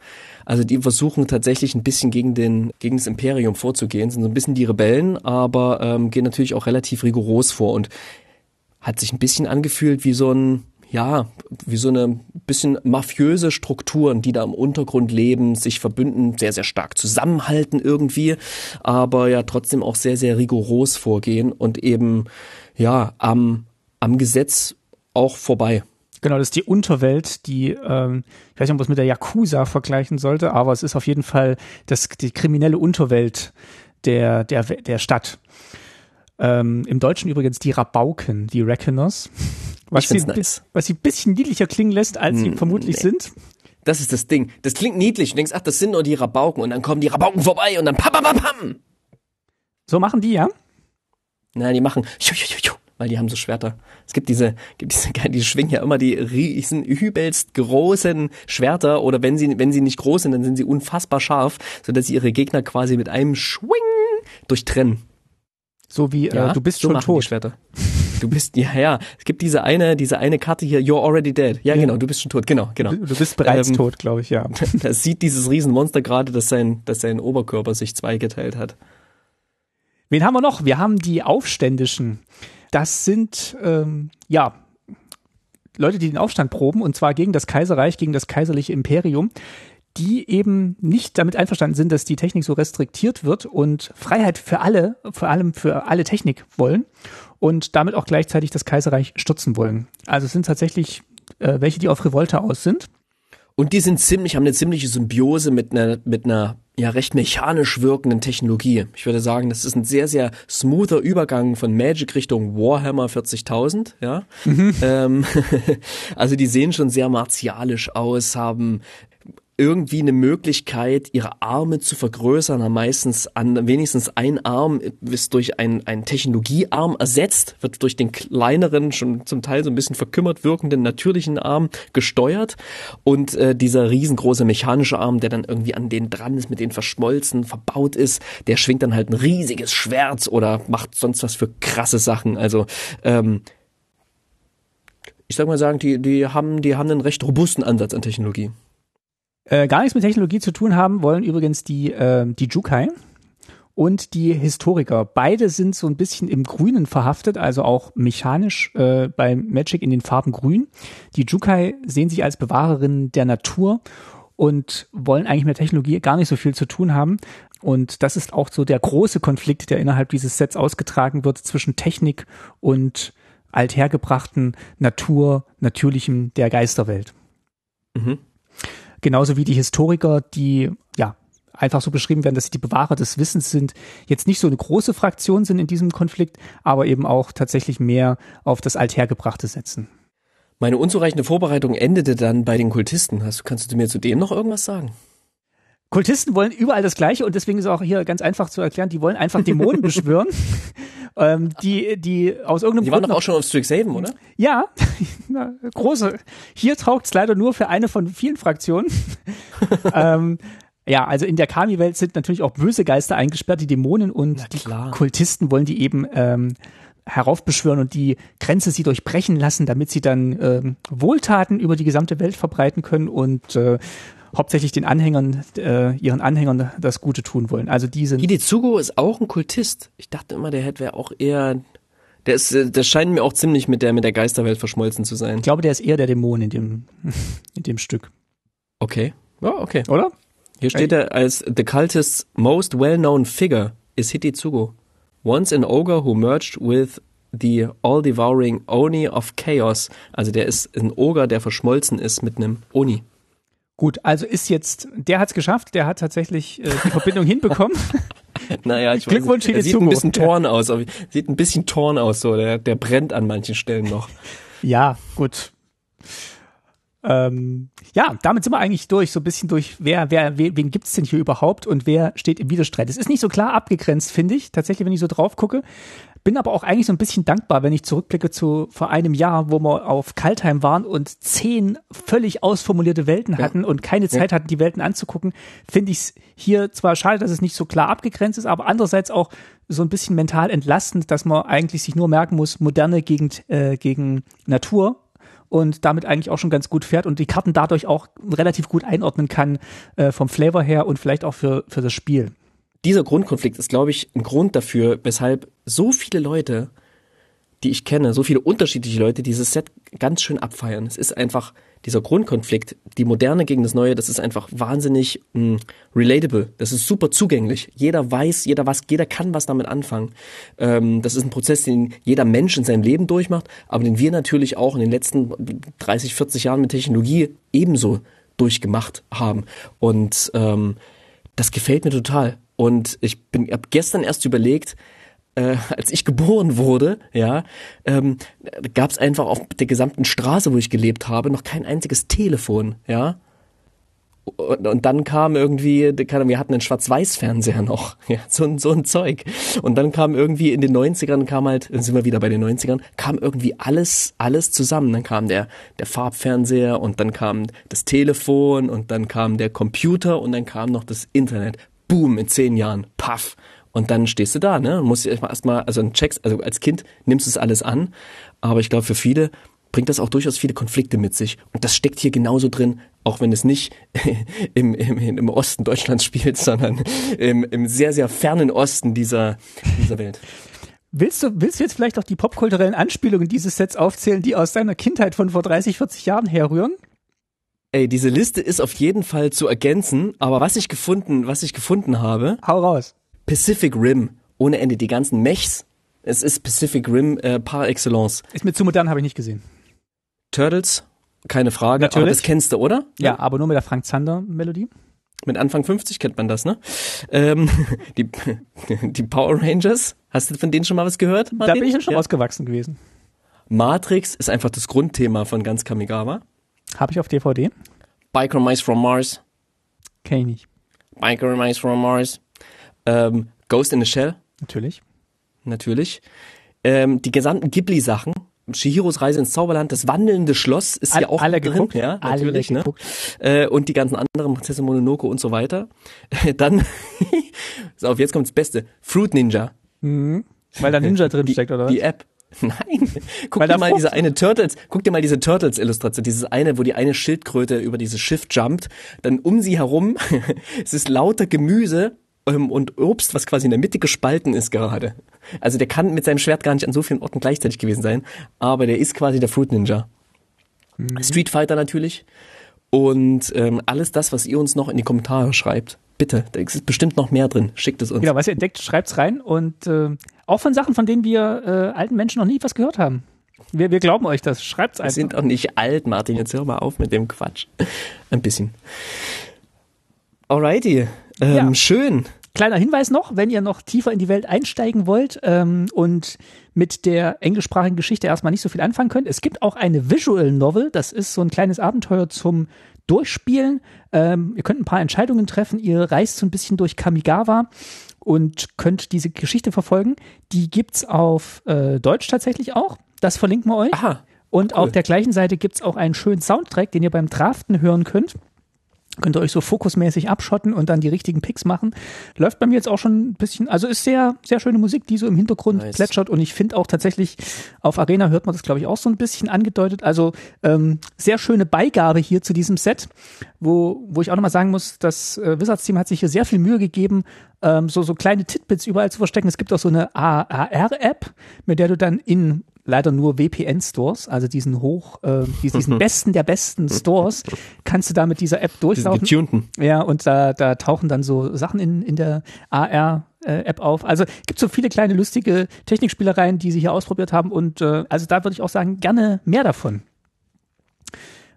Speaker 1: Also die versuchen tatsächlich ein bisschen gegen den, gegen das Imperium vorzugehen, sind so ein bisschen die Rebellen, aber ähm, gehen natürlich auch relativ rigoros vor und hat sich ein bisschen angefühlt wie so ein, ja, wie so eine bisschen mafiöse Strukturen, die da im Untergrund leben, sich verbünden, sehr, sehr stark zusammenhalten irgendwie, aber ja trotzdem auch sehr, sehr rigoros vorgehen und eben, ja, am, am Gesetz auch vorbei.
Speaker 2: Genau, das ist die Unterwelt, die, ähm, ich weiß nicht, ob man es mit der Yakuza vergleichen sollte, aber es ist auf jeden Fall das, die kriminelle Unterwelt der, der, der Stadt. Ähm, Im Deutschen übrigens die Rabauken, die Reckoners. Was sie, nice. was sie ein bisschen niedlicher klingen lässt, als sie hm, vermutlich nee. sind.
Speaker 1: Das ist das Ding. Das klingt niedlich. Du denkst, ach, das sind nur die Rabauken. Und dann kommen die Rabauken vorbei und dann pam, pam, pam.
Speaker 2: So machen die, ja?
Speaker 1: Nein, die machen, weil die haben so Schwerter. Es gibt diese, gibt diese, die schwingen ja immer die riesen, übelst großen Schwerter oder wenn sie, wenn sie nicht groß sind, dann sind sie unfassbar scharf, sodass sie ihre Gegner quasi mit einem Schwing durchtrennen.
Speaker 2: So wie, äh, ja, äh, du bist so schon tot.
Speaker 1: Du bist, ja, ja. Es gibt diese eine, diese eine Karte hier, You're already dead. Ja, ja. genau, du bist schon tot. Genau, genau.
Speaker 2: Du, du bist bereits ähm, tot, glaube ich, ja.
Speaker 1: Da sieht dieses Riesenmonster gerade, dass sein, dass sein Oberkörper sich zweigeteilt hat.
Speaker 2: Wen haben wir noch? Wir haben die Aufständischen. Das sind, ähm, ja, Leute, die den Aufstand proben, und zwar gegen das Kaiserreich, gegen das kaiserliche Imperium die eben nicht damit einverstanden sind, dass die Technik so restriktiert wird und Freiheit für alle, vor allem für alle Technik wollen und damit auch gleichzeitig das Kaiserreich stürzen wollen. Also es sind tatsächlich äh, welche, die auf Revolte aus sind.
Speaker 1: Und die sind ziemlich, haben eine ziemliche Symbiose mit einer, mit einer ja recht mechanisch wirkenden Technologie. Ich würde sagen, das ist ein sehr, sehr smoother Übergang von Magic Richtung Warhammer 40.000, ja. Mhm. Ähm, also die sehen schon sehr martialisch aus, haben irgendwie eine Möglichkeit, ihre Arme zu vergrößern, haben meistens an wenigstens ein Arm ist durch einen, einen Technologiearm ersetzt, wird durch den kleineren, schon zum Teil so ein bisschen verkümmert wirkenden natürlichen Arm gesteuert und äh, dieser riesengroße mechanische Arm, der dann irgendwie an denen dran ist, mit denen verschmolzen, verbaut ist, der schwingt dann halt ein riesiges Schwert oder macht sonst was für krasse Sachen. Also ähm, ich sag mal sagen, die, die haben, die haben einen recht robusten Ansatz an Technologie.
Speaker 2: Äh, gar nichts mit Technologie zu tun haben wollen übrigens die, äh, die Jukai und die Historiker. Beide sind so ein bisschen im Grünen verhaftet, also auch mechanisch äh, bei Magic in den Farben Grün. Die Jukai sehen sich als Bewahrerinnen der Natur und wollen eigentlich mit Technologie gar nicht so viel zu tun haben. Und das ist auch so der große Konflikt, der innerhalb dieses Sets ausgetragen wird zwischen Technik und althergebrachten Natur, natürlichem der Geisterwelt. Mhm. Genauso wie die Historiker, die ja einfach so beschrieben werden, dass sie die Bewahrer des Wissens sind, jetzt nicht so eine große Fraktion sind in diesem Konflikt, aber eben auch tatsächlich mehr auf das Althergebrachte setzen.
Speaker 1: Meine unzureichende Vorbereitung endete dann bei den Kultisten. Hast, kannst du mir zu dem noch irgendwas sagen?
Speaker 2: Kultisten wollen überall das Gleiche und deswegen ist auch hier ganz einfach zu erklären, die wollen einfach Dämonen beschwören, ähm, die, die aus irgendeinem
Speaker 1: Die waren Grund doch auch schon auf Strixhaven, oder?
Speaker 2: Ja, große. Hier taugt es leider nur für eine von vielen Fraktionen. ähm, ja, also in der Kami-Welt sind natürlich auch böse Geister eingesperrt, die Dämonen und die Kultisten wollen die eben ähm, heraufbeschwören und die Grenze sie durchbrechen lassen, damit sie dann ähm, Wohltaten über die gesamte Welt verbreiten können und äh, hauptsächlich den Anhängern, äh, ihren Anhängern das Gute tun wollen. Also diese.
Speaker 1: Hidezugo ist auch ein Kultist. Ich dachte immer, der hätte wäre auch eher. Der ist, äh, der scheint mir auch ziemlich mit der mit der Geisterwelt verschmolzen zu sein.
Speaker 2: Ich glaube, der ist eher der Dämon in dem in dem Stück.
Speaker 1: Okay. Ja, oh, okay.
Speaker 2: Oder?
Speaker 1: Hier steht er als The Cultist's most well-known figure is Hititsugo. Once an ogre who merged with the all-devouring Oni of Chaos. Also der ist ein Ogre, der verschmolzen ist mit einem Oni.
Speaker 2: Gut, also ist jetzt, der hat es geschafft, der hat tatsächlich äh, die Verbindung hinbekommen.
Speaker 1: Naja, ich
Speaker 2: Glückwunsch
Speaker 1: weiß, nicht. sieht ein bisschen torn aus, sieht ein bisschen torn aus, so der, der brennt an manchen Stellen noch.
Speaker 2: Ja, gut. Ähm, ja, damit sind wir eigentlich durch, so ein bisschen durch, wer, wer, wen, gibt's denn hier überhaupt und wer steht im Widerstreit. Es ist nicht so klar abgegrenzt, finde ich, tatsächlich, wenn ich so drauf gucke. Bin aber auch eigentlich so ein bisschen dankbar, wenn ich zurückblicke zu vor einem Jahr, wo wir auf Kaltheim waren und zehn völlig ausformulierte Welten hatten ja. und keine Zeit hatten, die Welten anzugucken. Finde ich es hier zwar schade, dass es nicht so klar abgegrenzt ist, aber andererseits auch so ein bisschen mental entlastend, dass man eigentlich sich nur merken muss, moderne gegen, äh, gegen Natur und damit eigentlich auch schon ganz gut fährt und die Karten dadurch auch relativ gut einordnen kann äh, vom Flavor her und vielleicht auch für, für das Spiel.
Speaker 1: Dieser Grundkonflikt ist, glaube ich, ein Grund dafür, weshalb so viele Leute die ich kenne, so viele unterschiedliche Leute dieses Set ganz schön abfeiern. Es ist einfach dieser Grundkonflikt, die Moderne gegen das Neue, das ist einfach wahnsinnig mh, mm, relatable. Das ist super zugänglich. Jeder weiß, jeder was, jeder kann was damit anfangen. Ähm, das ist ein Prozess, den jeder Mensch in seinem Leben durchmacht, aber den wir natürlich auch in den letzten 30, 40 Jahren mit Technologie ebenso durchgemacht haben. Und ähm, das gefällt mir total. Und ich bin, habe gestern erst überlegt, äh, als ich geboren wurde, ja, ähm, gab es einfach auf der gesamten Straße, wo ich gelebt habe, noch kein einziges Telefon, ja. Und, und dann kam irgendwie, wir hatten einen Schwarz-Weiß-Fernseher noch, ja, so, so ein Zeug. Und dann kam irgendwie in den 90ern, kam halt, dann sind wir wieder bei den 90ern, kam irgendwie alles, alles zusammen. Dann kam der, der Farbfernseher und dann kam das Telefon und dann kam der Computer und dann kam noch das Internet. Boom, in zehn Jahren, paff. Und dann stehst du da, ne? Musst erstmal erstmal, also ein Checks, also als Kind nimmst du es alles an, aber ich glaube für viele bringt das auch durchaus viele Konflikte mit sich. Und das steckt hier genauso drin, auch wenn es nicht im, im, im Osten Deutschlands spielt, sondern im, im sehr, sehr fernen Osten dieser, dieser Welt.
Speaker 2: Willst du, willst du jetzt vielleicht auch die popkulturellen Anspielungen dieses Sets aufzählen, die aus deiner Kindheit von vor 30, 40 Jahren herrühren?
Speaker 1: Ey, diese Liste ist auf jeden Fall zu ergänzen, aber was ich gefunden, was ich gefunden habe.
Speaker 2: Hau raus.
Speaker 1: Pacific Rim ohne Ende. Die ganzen Mechs. Es ist Pacific Rim äh, par excellence.
Speaker 2: Ist mir zu modern, habe ich nicht gesehen.
Speaker 1: Turtles, keine Frage. Natürlich. Aber das kennst du, oder?
Speaker 2: Ja, ja. aber nur mit der Frank Zander Melodie.
Speaker 1: Mit Anfang 50 kennt man das, ne? Ähm, die, die Power Rangers, hast du von denen schon mal was gehört?
Speaker 2: Martin? Da bin ich ja schon ja. ausgewachsen gewesen.
Speaker 1: Matrix ist einfach das Grundthema von ganz Kamigawa.
Speaker 2: Habe ich auf DVD.
Speaker 1: Biker Mice from Mars.
Speaker 2: Kenn ich nicht.
Speaker 1: Biker Mice from Mars. Ähm, Ghost in the Shell.
Speaker 2: Natürlich.
Speaker 1: Natürlich. Ähm, die gesamten Ghibli-Sachen. Shihiros Reise ins Zauberland, das wandelnde Schloss ist All, ja auch
Speaker 2: alle
Speaker 1: drin,
Speaker 2: geguckt,
Speaker 1: ja, natürlich, alle ne? Äh, und die ganzen anderen, Prinzessin Mononoke und so weiter. Dann, so auf, jetzt kommt das Beste, Fruit Ninja.
Speaker 2: Mhm. Weil da Ninja drin steckt, oder
Speaker 1: was? Die App. Nein. Guck Weil dir mal diese eine Turtles, guck dir mal diese Turtles Illustration, dieses eine, wo die eine Schildkröte über dieses Schiff jumpt, dann um sie herum, es ist lauter Gemüse ähm, und Obst, was quasi in der Mitte gespalten ist gerade. Also der kann mit seinem Schwert gar nicht an so vielen Orten gleichzeitig gewesen sein, aber der ist quasi der Fruit Ninja. Mhm. Street Fighter natürlich. Und ähm, alles das, was ihr uns noch in die Kommentare schreibt, bitte, da ist bestimmt noch mehr drin. Schickt es uns.
Speaker 2: Genau, was ihr entdeckt, schreibt's rein und äh, auch von Sachen, von denen wir äh, alten Menschen noch nie was gehört haben. Wir, wir glauben euch das. Schreibt's
Speaker 1: Wir
Speaker 2: einfach.
Speaker 1: sind auch nicht alt, Martin. Jetzt hör mal auf mit dem Quatsch. Ein bisschen. Alrighty. Ähm,
Speaker 2: Ja.
Speaker 1: Schön.
Speaker 2: Kleiner Hinweis noch, wenn ihr noch tiefer in die Welt einsteigen wollt ähm, und mit der englischsprachigen Geschichte erstmal nicht so viel anfangen könnt. Es gibt auch eine Visual Novel, das ist so ein kleines Abenteuer zum Durchspielen. Ähm, ihr könnt ein paar Entscheidungen treffen, ihr reist so ein bisschen durch Kamigawa und könnt diese Geschichte verfolgen. Die gibt's auf äh, Deutsch tatsächlich auch. Das verlinken wir euch.
Speaker 1: Aha.
Speaker 2: Und
Speaker 1: cool.
Speaker 2: auf der gleichen Seite gibt's auch einen schönen Soundtrack, den ihr beim Draften hören könnt. Könnt ihr euch so fokusmäßig abschotten und dann die richtigen Picks machen. Läuft bei mir jetzt auch schon ein bisschen, also ist sehr, sehr schöne Musik, die so im Hintergrund
Speaker 1: Nice.
Speaker 2: plätschert und ich finde auch tatsächlich, auf Arena hört man das glaube ich auch so ein bisschen angedeutet. Also ähm, sehr schöne Beigabe hier zu diesem Set, wo, wo ich auch nochmal sagen muss, das äh, Wizards Team hat sich hier sehr viel Mühe gegeben, ähm, so, so kleine Titbits überall zu verstecken. Es gibt auch so eine AR-App, mit der du dann in leider nur VPN-Stores, also diesen hoch, äh, diesen besten der besten Stores, kannst du da mit dieser App
Speaker 1: Diesen
Speaker 2: durchlaufen.
Speaker 1: getunten.
Speaker 2: Ja, und da, da tauchen dann so Sachen in, in der AR-App auf. Also gibt so viele kleine lustige Technikspielereien, die sie hier ausprobiert haben und äh, also da würde ich auch sagen, gerne mehr davon.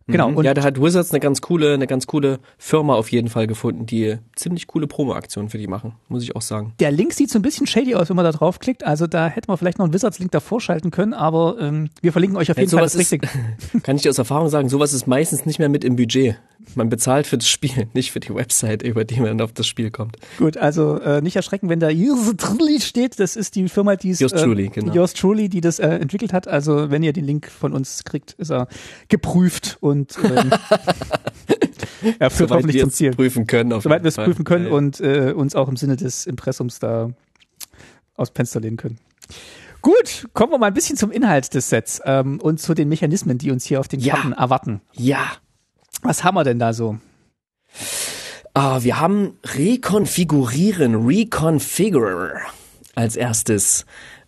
Speaker 2: Genau,
Speaker 1: Mhm.
Speaker 2: und
Speaker 1: ja, da hat Wizards eine ganz coole, eine ganz coole Firma auf jeden Fall gefunden, die ziemlich coole Promo-Aktionen für die machen, muss ich auch sagen.
Speaker 2: der Link sieht so ein bisschen shady aus, wenn man da draufklickt. Also da hätten wir vielleicht noch einen Wizards-Link davor schalten können, aber ähm, wir verlinken euch auf jeden Fall das
Speaker 1: ist, kann ich dir aus Erfahrung sagen, sowas ist meistens nicht mehr mit im Budget. Man bezahlt für das Spiel, nicht für die Website, über die man auf das Spiel kommt.
Speaker 2: Gut, also äh, nicht erschrecken, wenn da Yours Truly steht. Das ist die Firma, die es
Speaker 1: Yours
Speaker 2: äh,
Speaker 1: Truly, genau.
Speaker 2: Yours Truly, die das äh, entwickelt hat. Also wenn ihr den Link von uns kriegt, ist er geprüft und ähm, er führt
Speaker 1: Soweit
Speaker 2: hoffentlich
Speaker 1: wir
Speaker 2: zum
Speaker 1: es
Speaker 2: Ziel.
Speaker 1: prüfen können. Auf
Speaker 2: Soweit wir es prüfen können
Speaker 1: Ja, ja.
Speaker 2: und äh, uns auch im Sinne des Impressums da aus Fenster lehnen können. Gut, kommen wir mal ein bisschen zum Inhalt des Sets ähm, und zu den Mechanismen, die uns hier auf den
Speaker 1: Ja.
Speaker 2: Karten erwarten.
Speaker 1: Ja.
Speaker 2: Was haben wir denn da so?
Speaker 1: Ah, wir haben Rekonfigurieren, Reconfigure als erstes.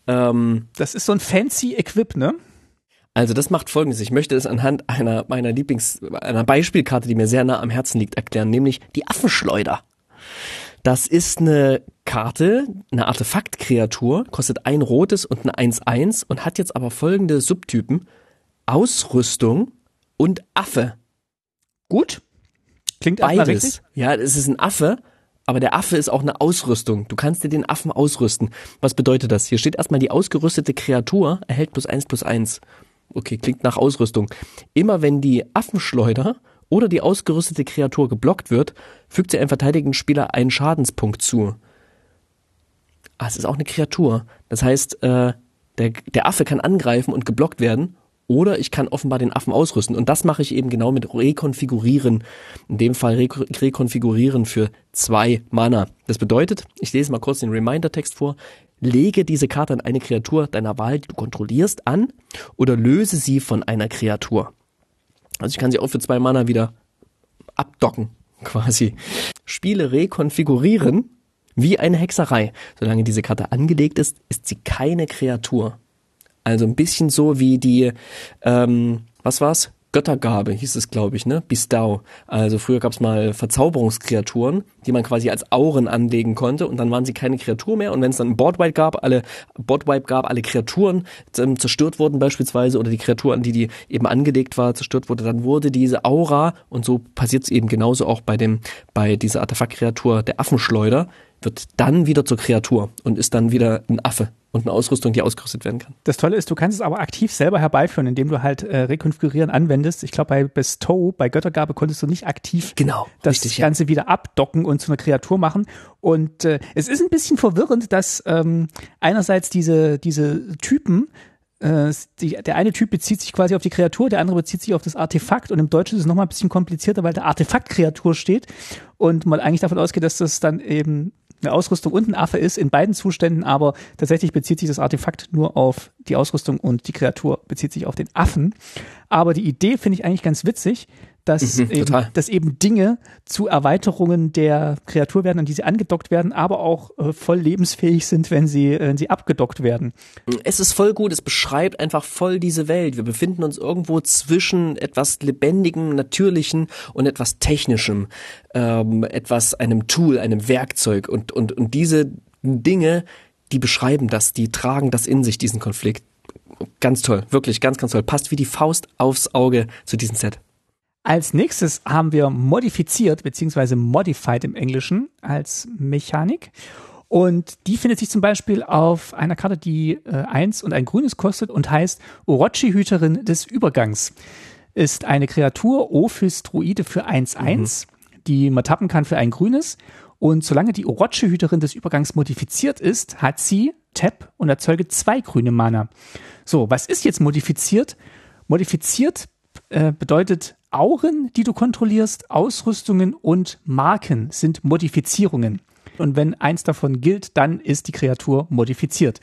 Speaker 1: Ähm,
Speaker 2: Das ist so ein fancy Equip, ne?
Speaker 1: Also das macht folgendes. Ich möchte es anhand einer meiner Lieblings, einer Beispielkarte, die mir sehr nah am Herzen liegt, erklären, nämlich die Affenschleuder. Das ist eine Karte, eine Artefaktkreatur, kostet ein rotes und ein 1-1 und hat jetzt aber folgende Subtypen. Ausrüstung und Affe.
Speaker 2: Gut. Klingt erstmal
Speaker 1: Beides.
Speaker 2: richtig.
Speaker 1: Ja, es ist ein Affe, aber der Affe ist auch eine Ausrüstung. Du kannst dir den Affen ausrüsten. Was bedeutet das? Hier steht erstmal die ausgerüstete Kreatur erhält plus eins plus eins. Okay, klingt nach Ausrüstung. Immer wenn die Affenschleuder oder die ausgerüstete Kreatur geblockt wird, fügt sie einem verteidigenden Spieler einen Schadenspunkt zu. Ah, es ist auch eine Kreatur. Das heißt, äh, der, der Affe kann angreifen und geblockt werden. Oder ich kann offenbar den Affen ausrüsten. Und das mache ich eben genau mit Rekonfigurieren. In dem Fall Re Rekonfigurieren für zwei Mana. Das bedeutet, ich lese mal kurz den Reminder-Text vor. Lege diese Karte an eine Kreatur deiner Wahl, die du kontrollierst, an oder löse sie von einer Kreatur. Also ich kann sie auch für zwei Mana wieder abdocken, quasi. Spiele rekonfigurieren wie eine Hexerei. Solange diese Karte angelegt ist, ist sie keine Kreatur. Also ein bisschen so wie die, ähm, was war's? Göttergabe hieß es, glaube ich, ne? Bistau. Also früher gab's mal Verzauberungskreaturen, die man quasi als Auren anlegen konnte und dann waren sie keine Kreatur mehr. Und wenn es dann ein Boardwipe gab, alle Boardwipe gab, alle Kreaturen ähm, zerstört wurden beispielsweise oder die Kreatur, an die die eben angelegt war, zerstört wurde, dann wurde diese Aura und so passiert es eben genauso auch bei dem bei dieser Artefaktkreatur der Affenschleuder wird dann wieder zur Kreatur und ist dann wieder ein Affe und eine Ausrüstung, die ausgerüstet werden kann.
Speaker 2: Das Tolle ist, du kannst es aber aktiv selber herbeiführen, indem du halt äh, Rekonfigurieren anwendest. Ich glaube, bei Bestow, bei Göttergabe konntest du nicht aktiv
Speaker 1: Genau,
Speaker 2: das
Speaker 1: richtig, ja.
Speaker 2: Ganze wieder abdocken und zu einer Kreatur machen. Und äh, es ist ein bisschen verwirrend, dass ähm, einerseits diese, diese Typen äh, die, der eine Typ bezieht sich quasi auf die Kreatur, der andere bezieht sich auf das Artefakt und im Deutschen ist es nochmal ein bisschen komplizierter, weil da Artefaktkreatur steht und man eigentlich davon ausgeht, dass das dann eben eine Ausrüstung und ein Affe ist in beiden Zuständen, aber tatsächlich bezieht sich das Artefakt nur auf die Ausrüstung und die Kreatur bezieht sich auf den Affen. Aber die Idee finde ich eigentlich ganz witzig, dass,
Speaker 1: Mhm,
Speaker 2: eben,
Speaker 1: total.
Speaker 2: dass eben Dinge zu Erweiterungen der Kreatur werden, an die sie angedockt werden, aber auch äh, voll lebensfähig sind, wenn sie, äh, wenn sie abgedockt werden.
Speaker 1: Es ist voll gut, es beschreibt einfach voll diese Welt. Wir befinden uns irgendwo zwischen etwas Lebendigem, Natürlichen und etwas Technischem, ähm, etwas, einem Tool, einem Werkzeug. Und, und, und diese Dinge, die beschreiben das, die tragen das in sich, diesen Konflikt. Ganz toll, wirklich ganz, ganz toll. Passt wie die Faust aufs Auge zu diesem Set.
Speaker 2: Als nächstes haben wir modifiziert, beziehungsweise modified im Englischen als Mechanik. Und die findet sich zum Beispiel auf einer Karte, die äh, eins und ein grünes kostet und heißt Orochi-Hüterin des Übergangs. Ist eine Kreatur, Ophis Druide für 1-1, die man tappen kann für ein grünes. Und solange die Orochi-Hüterin des Übergangs modifiziert ist, hat sie Tap und erzeuge zwei grüne Mana. So, was ist jetzt modifiziert? Modifiziert äh, bedeutet Auren, die du kontrollierst, Ausrüstungen und Marken sind Modifizierungen. Und wenn eins davon gilt, dann ist die Kreatur modifiziert.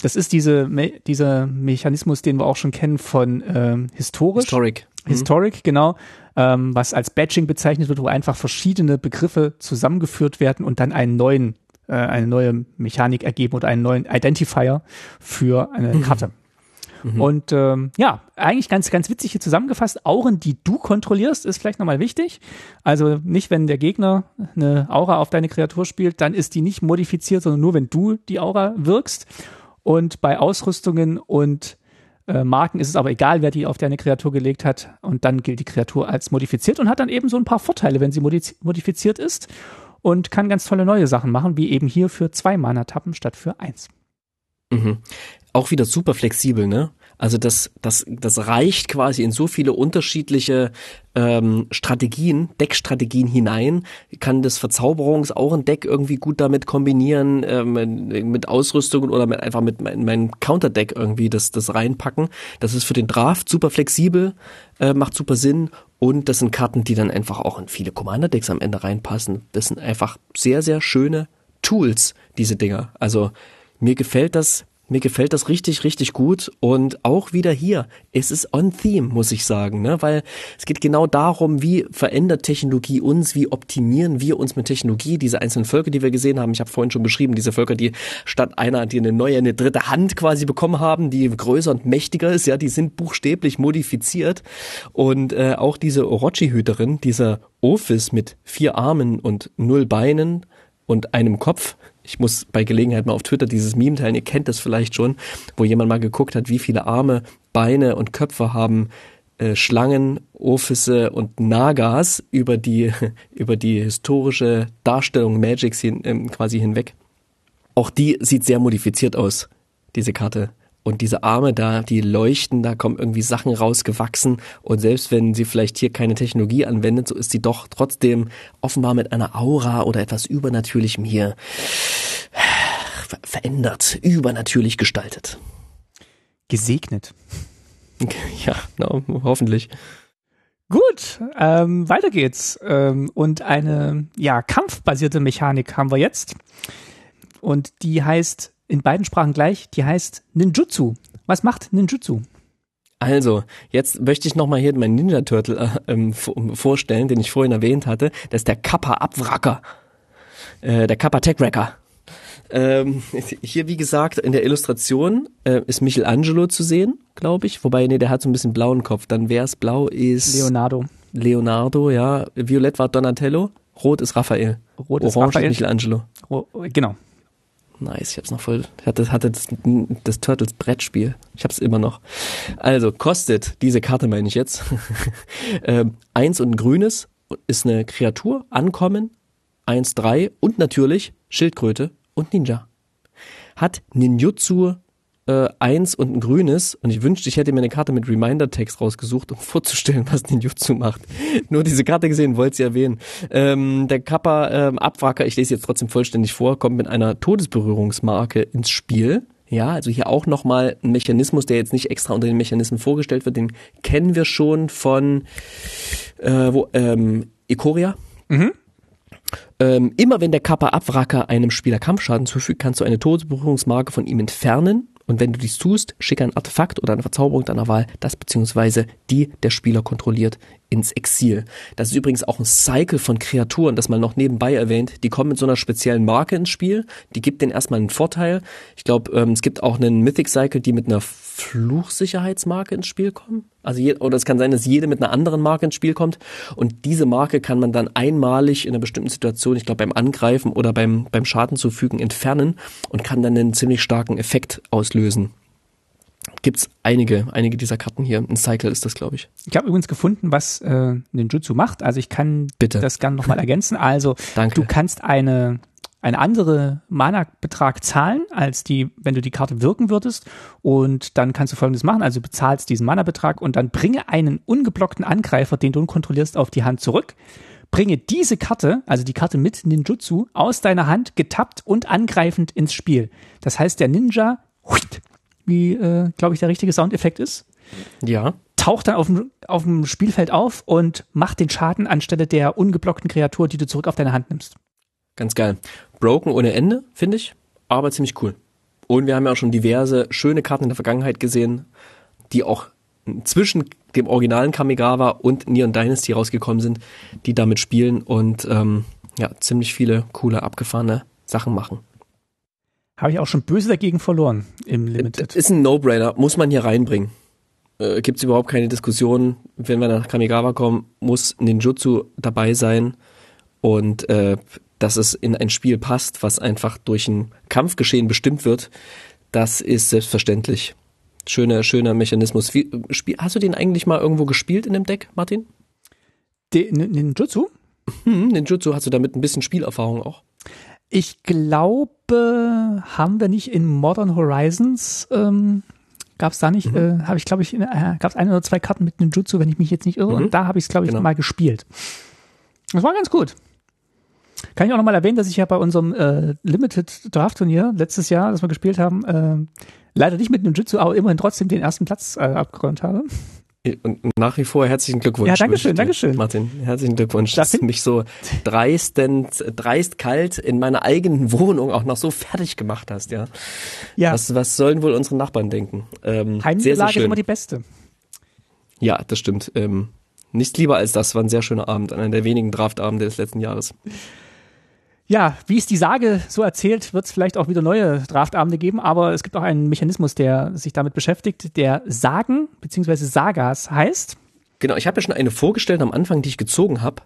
Speaker 2: Das ist diese, Me dieser Mechanismus, den wir auch schon kennen von ähm, historisch.
Speaker 1: Historic.
Speaker 2: Historic, genau, ähm, was als Badging bezeichnet wird, wo einfach verschiedene Begriffe zusammengeführt werden und dann einen neuen, äh, eine neue Mechanik ergeben oder einen neuen Identifier für eine Karte. Und ähm, ja, eigentlich ganz, ganz witzig hier zusammengefasst. Auren, die du kontrollierst, ist vielleicht nochmal wichtig. Also nicht, wenn der Gegner eine Aura auf deine Kreatur spielt, dann ist die nicht modifiziert, sondern nur, wenn du die Aura wirkst. Und bei Ausrüstungen und äh, Marken ist es aber egal, wer die auf deine Kreatur gelegt hat. Und dann gilt die Kreatur als modifiziert und hat dann eben so ein paar Vorteile, wenn sie modifiziert ist. Und kann ganz tolle neue Sachen machen, wie eben hier für zwei Mana tappen statt für eins.
Speaker 1: Mhm. Auch wieder super flexibel, ne? Also das, das, das reicht quasi in so viele unterschiedliche ähm, Strategien, Deckstrategien hinein, kann das Verzauberungsaurendeck irgendwie gut damit kombinieren, ähm, mit Ausrüstung oder mit, einfach mit mein, meinem Counterdeck irgendwie das, das reinpacken. Das ist für den Draft super flexibel, äh, macht super Sinn und das sind Karten, die dann einfach auch in viele Commander-Decks am Ende reinpassen. Das sind einfach sehr, sehr schöne Tools, diese Dinger. Also mir gefällt das mir gefällt das richtig, richtig gut und auch wieder hier, es ist on theme, muss ich sagen, ne? weil es geht genau darum, wie verändert Technologie uns, wie optimieren wir uns mit Technologie, diese einzelnen Völker, die wir gesehen haben, ich habe vorhin schon beschrieben, diese Völker, die statt einer, die eine neue, eine dritte Hand quasi bekommen haben, die größer und mächtiger ist, ja, die sind buchstäblich modifiziert und äh, auch diese Orochi-Hüterin, dieser Ophis mit vier Armen und null Beinen und einem Kopf, ich muss bei Gelegenheit mal auf Twitter dieses Meme teilen, ihr kennt das vielleicht schon, wo jemand mal geguckt hat, wie viele Arme, Beine und Köpfe haben äh, Schlangen, Ophisse und Nagas über die, über die historische Darstellung Magics hin, ähm, quasi hinweg. Auch die sieht sehr modifiziert aus, diese Karte. Und diese Arme da, die leuchten, da kommen irgendwie Sachen rausgewachsen. Und selbst wenn sie vielleicht hier keine Technologie anwendet, so ist sie doch trotzdem offenbar mit einer Aura oder etwas Übernatürlichem hier ver verändert, übernatürlich gestaltet.
Speaker 2: Gesegnet.
Speaker 1: Ja, no, hoffentlich.
Speaker 2: Gut, ähm, weiter geht's. Ähm, und eine ja, kampfbasierte Mechanik haben wir jetzt. Und die heißt in beiden Sprachen gleich, die heißt Ninjutsu. Was macht Ninjutsu?
Speaker 1: Also, jetzt möchte ich nochmal hier meinen Ninja Turtle äh, ähm, vorstellen, den ich vorhin erwähnt hatte. Das ist der Kappa Abwracker. Äh, der Kappa Tech Wrecker. Ähm, hier, wie gesagt, in der Illustration äh, ist Michelangelo zu sehen, glaube ich. Wobei, nee, der hat so ein bisschen blauen Kopf. Dann wer es blau ist.
Speaker 2: Leonardo.
Speaker 1: Leonardo, ja. Violett war Donatello. Rot ist Raphael.
Speaker 2: Rot ist
Speaker 1: Orange
Speaker 2: Raphael.
Speaker 1: ist Michelangelo.
Speaker 2: Oh, genau.
Speaker 1: Nice, ich hab's noch voll. Ich hatte, hatte das, das Turtles Brettspiel. Ich hab's immer noch. Also, kostet diese Karte, meine ich jetzt. ähm, eins und ein grünes ist eine Kreatur, Ankommen, eins, drei und natürlich Schildkröte und Ninja. Hat Ninjutsu äh, eins und ein grünes und ich wünschte, ich hätte mir eine Karte mit Reminder-Text rausgesucht, um vorzustellen, was Ninjutsu macht. Nur diese Karte gesehen, wollte sie erwähnen. Ähm, der Kappa ähm, Abwracker, ich lese jetzt trotzdem vollständig vor, kommt mit einer Todesberührungsmarke ins Spiel. Ja, also hier auch nochmal ein Mechanismus, der jetzt nicht extra unter den Mechanismen vorgestellt wird, den kennen wir schon von äh, wo, ähm, Ikoria. Ähm, immer wenn der Kappa Abwracker einem Spieler Kampfschaden zufügt, kannst du eine Todesberührungsmarke von ihm entfernen. Und wenn du dies tust, schicke ein Artefakt oder eine Verzauberung deiner Wahl, das beziehungsweise die der Spieler kontrolliert, ins Exil. Das ist übrigens auch ein Cycle von Kreaturen, das mal noch nebenbei erwähnt. Die kommen mit so einer speziellen Marke ins Spiel. Die gibt denen erstmal einen Vorteil. Ich glaube, ähm, es gibt auch einen Mythic Cycle, die mit einer Fluchsicherheitsmarke ins Spiel kommen. Also je, oder es kann sein, dass jede mit einer anderen Marke ins Spiel kommt. Und diese Marke kann man dann einmalig in einer bestimmten Situation, ich glaube beim Angreifen oder beim, beim Schaden zufügen, entfernen und kann dann einen ziemlich starken Effekt auslösen gibt's einige, einige dieser Karten hier. Ein Cycle ist das, glaube ich.
Speaker 2: Ich habe übrigens gefunden, was äh, Ninjutsu macht. Also ich kann Bitte. das gerne nochmal ergänzen. Also Danke. du kannst eine eine andere Mana-Betrag zahlen, als die, wenn du die Karte wirken würdest. Und dann kannst du folgendes machen. Also du bezahlst diesen Mana-Betrag und dann bringe einen ungeblockten Angreifer, den du kontrollierst, auf die Hand zurück. Bringe diese Karte, also die Karte mit Ninjutsu, aus deiner Hand getappt und angreifend ins Spiel. Das heißt, der Ninja wie, äh, glaube ich, der richtige Soundeffekt ist.
Speaker 1: Ja.
Speaker 2: Taucht dann auf dem, auf dem Spielfeld auf und macht den Schaden anstelle der ungeblockten Kreatur, die du zurück auf deine Hand nimmst.
Speaker 1: Ganz geil. Broken ohne Ende, finde ich, aber ziemlich cool. Und wir haben ja auch schon diverse schöne Karten in der Vergangenheit gesehen, die auch zwischen dem originalen Kamigawa und Neon Dynasty rausgekommen sind, die damit spielen und ähm, ja, ziemlich viele coole, abgefahrene Sachen machen.
Speaker 2: Habe ich auch schon böse dagegen verloren im Limited.
Speaker 1: Ist ein No-Brainer, muss man hier reinbringen. Äh, Gibt es überhaupt keine Diskussion. Wenn wir nach Kamigawa kommen, muss Ninjutsu dabei sein und äh, dass es in ein Spiel passt, was einfach durch ein Kampfgeschehen bestimmt wird, das ist selbstverständlich. Schöner, schöner Mechanismus. Wie, spiel, hast du den eigentlich mal irgendwo gespielt in dem Deck, Martin?
Speaker 2: Den Ninjutsu?
Speaker 1: Hm, Ninjutsu hast du damit ein bisschen Spielerfahrung auch?
Speaker 2: Ich glaube, haben wir nicht in Modern Horizons, ähm, gab es da nicht, mhm. äh, habe ich glaube ich, äh, gab es ein oder zwei Karten mit Ninjutsu, wenn ich mich jetzt nicht irre, mhm. und da habe ich es glaube ich genau. mal gespielt. Das war ganz gut. Kann ich auch nochmal erwähnen, dass ich ja bei unserem äh, Limited Draft Turnier letztes Jahr, das wir gespielt haben, äh, leider nicht mit Ninjutsu, aber immerhin trotzdem den ersten Platz äh, abgeräumt habe.
Speaker 1: Und nach wie vor herzlichen Glückwunsch.
Speaker 2: Ja, danke schön, danke schön.
Speaker 1: Martin, herzlichen Glückwunsch, dass du mich so dreistend, dreist kalt in meiner eigenen Wohnung auch noch so fertig gemacht hast, ja. Ja. Was, was sollen wohl unsere Nachbarn denken?
Speaker 2: Ähm, Heimlage ist immer die beste.
Speaker 1: Ja, das stimmt. Ähm, nichts lieber als das. War ein sehr schöner Abend, einer der wenigen Draftabende des letzten Jahres
Speaker 2: ja, wie es die Sage so erzählt, wird es vielleicht auch wieder neue Draftabende geben, aber es gibt auch einen Mechanismus, der sich damit beschäftigt, der Sagen bzw. Sagas heißt.
Speaker 1: Genau, ich habe ja schon eine vorgestellt am Anfang, die ich gezogen habe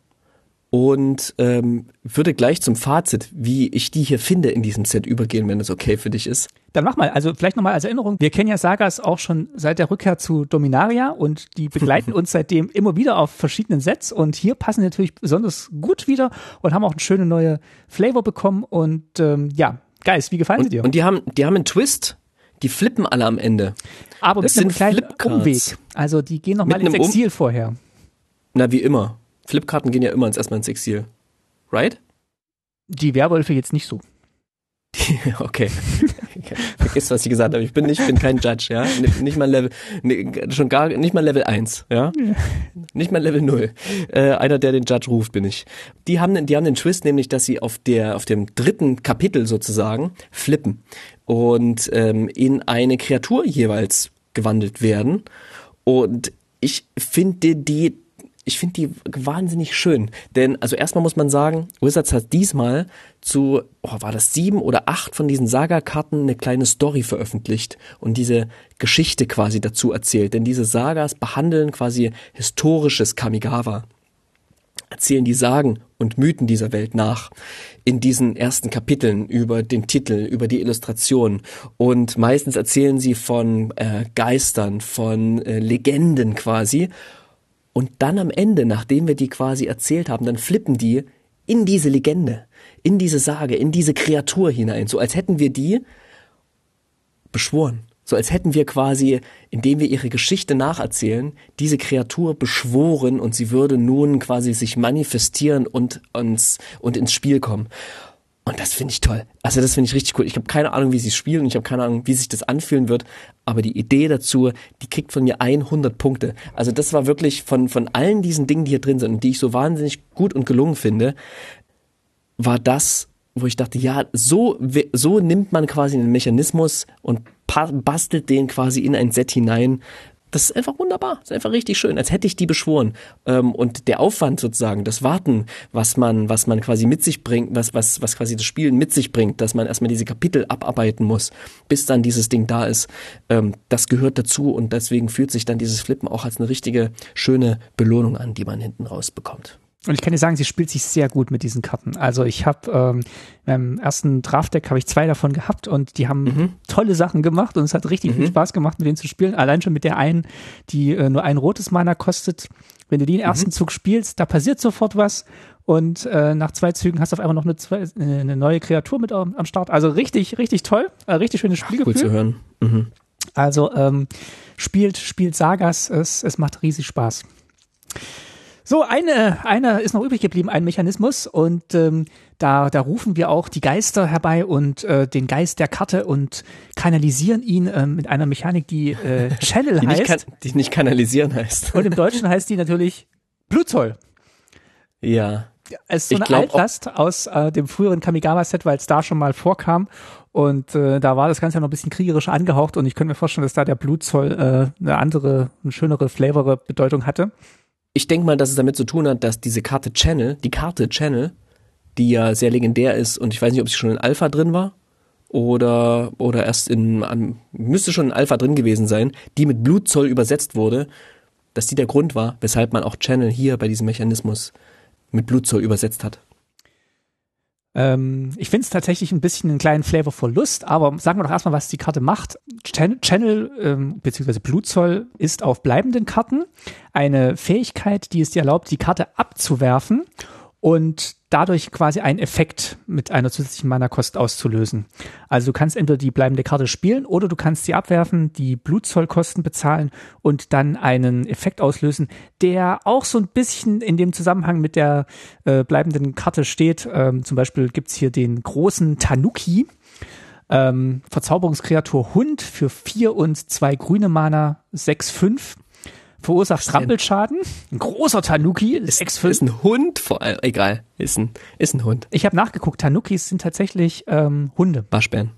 Speaker 1: und ähm, würde gleich zum Fazit, wie ich die hier finde in diesem Set übergehen, wenn es okay für dich ist.
Speaker 2: Dann mach mal, also vielleicht nochmal als Erinnerung, wir kennen ja Sagas auch schon seit der Rückkehr zu Dominaria und die begleiten uns seitdem immer wieder auf verschiedenen Sets und hier passen natürlich besonders gut wieder und haben auch eine schöne neue Flavor bekommen und ähm, ja, Geist, wie gefallen
Speaker 1: und,
Speaker 2: sie dir?
Speaker 1: Und die haben, die haben einen Twist, die flippen alle am Ende.
Speaker 2: Aber das mit einem kleinen Umweg. Also die gehen nochmal ins Exil um vorher.
Speaker 1: Na, wie immer. Flipkarten gehen ja immer ins erstmal ins Exil. Right?
Speaker 2: Die Werwölfe jetzt nicht so.
Speaker 1: okay. Vergiss, was ich gesagt habe. Ich bin nicht, bin kein Judge, ja. Nicht mal Level, schon gar, nicht mal Level 1, ja. Nicht mal Level 0. Äh, einer, der den Judge ruft, bin ich. Die haben, die haben den Twist nämlich, dass sie auf der, auf dem dritten Kapitel sozusagen flippen und ähm, in eine Kreatur jeweils gewandelt werden. Und ich finde die ich finde die wahnsinnig schön. Denn, also erstmal muss man sagen, Wizards hat diesmal zu, oh, war das sieben oder acht von diesen Saga-Karten eine kleine Story veröffentlicht und diese Geschichte quasi dazu erzählt. Denn diese Sagas behandeln quasi historisches Kamigawa erzählen die Sagen und Mythen dieser Welt nach in diesen ersten Kapiteln über den Titel, über die Illustration und meistens erzählen sie von äh, Geistern, von äh, Legenden quasi und dann am Ende, nachdem wir die quasi erzählt haben, dann flippen die in diese Legende, in diese Sage, in diese Kreatur hinein, so als hätten wir die beschworen. So als hätten wir quasi, indem wir ihre Geschichte nacherzählen, diese Kreatur beschworen und sie würde nun quasi sich manifestieren und uns und ins Spiel kommen. Und das finde ich toll. Also das finde ich richtig cool. Ich habe keine Ahnung, wie sie spielen ich habe keine Ahnung, wie sich das anfühlen wird. Aber die Idee dazu, die kriegt von mir 100 Punkte. Also das war wirklich von, von allen diesen Dingen, die hier drin sind und die ich so wahnsinnig gut und gelungen finde, war das, wo ich dachte, ja, so, so nimmt man quasi einen Mechanismus und bastelt den quasi in ein Set hinein, das ist einfach wunderbar. Das ist einfach richtig schön, als hätte ich die beschworen. Ähm, und der Aufwand sozusagen, das Warten, was man, was man quasi mit sich bringt, was, was, was quasi das Spielen mit sich bringt, dass man erstmal diese Kapitel abarbeiten muss, bis dann dieses Ding da ist, ähm, das gehört dazu und deswegen fühlt sich dann dieses Flippen auch als eine richtige, schöne Belohnung an, die man hinten raus bekommt.
Speaker 2: Und ich kann dir sagen, sie spielt sich sehr gut mit diesen Karten. Also ich habe ähm, beim ersten Draftdeck habe ich zwei davon gehabt und die haben mhm. tolle Sachen gemacht und es hat richtig mhm. viel Spaß gemacht, mit denen zu spielen. Allein schon mit der einen, die äh, nur ein rotes Mana kostet. Wenn du die im ersten mhm. Zug spielst, da passiert sofort was und äh, nach zwei Zügen hast du auf einmal noch eine, zwei, eine neue Kreatur mit am Start. Also richtig, richtig toll, äh, richtig schönes Spielgefühl.
Speaker 1: Ach, cool zu hören. Mhm.
Speaker 2: Also ähm, spielt, spielt Sagas, es, es macht riesig Spaß. So, eine, einer ist noch übrig geblieben, ein Mechanismus und ähm, da, da rufen wir auch die Geister herbei und äh, den Geist der Karte und kanalisieren ihn ähm, mit einer Mechanik, die äh, Channel
Speaker 1: die
Speaker 2: heißt.
Speaker 1: Nicht die nicht kanalisieren heißt.
Speaker 2: Und im Deutschen heißt die natürlich Blutzoll.
Speaker 1: Ja.
Speaker 2: Es ist so eine Altlast aus äh, dem früheren Kamigawa-Set, weil es da schon mal vorkam. Und äh, da war das Ganze ja noch ein bisschen kriegerisch angehaucht und ich könnte mir vorstellen, dass da der Blutzoll äh, eine andere, eine schönere, flavore Bedeutung hatte
Speaker 1: ich denke mal, dass es damit zu tun hat, dass diese Karte Channel, die Karte Channel, die ja sehr legendär ist und ich weiß nicht, ob sie schon in Alpha drin war oder, oder erst in, müsste schon in Alpha drin gewesen sein, die mit Blutzoll übersetzt wurde, dass die der Grund war, weshalb man auch Channel hier bei diesem Mechanismus mit Blutzoll übersetzt hat.
Speaker 2: Ähm, ich finde es tatsächlich ein bisschen einen kleinen Flavor Verlust, aber sagen wir doch erstmal, was die Karte macht. Channel, Channel ähm, bzw. Blutzoll ist auf bleibenden Karten eine Fähigkeit, die es dir erlaubt, die Karte abzuwerfen und dadurch quasi einen Effekt mit einer zusätzlichen Mana-Kost auszulösen. Also du kannst entweder die bleibende Karte spielen oder du kannst sie abwerfen, die Blutzollkosten bezahlen und dann einen Effekt auslösen, der auch so ein bisschen in dem Zusammenhang mit der äh, bleibenden Karte steht. Ähm, zum Beispiel gibt's hier den großen Tanuki. Ähm, Verzauberungskreatur Hund für vier und zwei grüne Mana, sechs fünf verursacht Trampelschaden. Ein großer Tanuki.
Speaker 1: Ist, ist ein Hund vor allem. Egal. Ist ein, ist ein Hund.
Speaker 2: Ich habe nachgeguckt. Tanukis sind tatsächlich ähm, Hunde.
Speaker 1: Waschbären.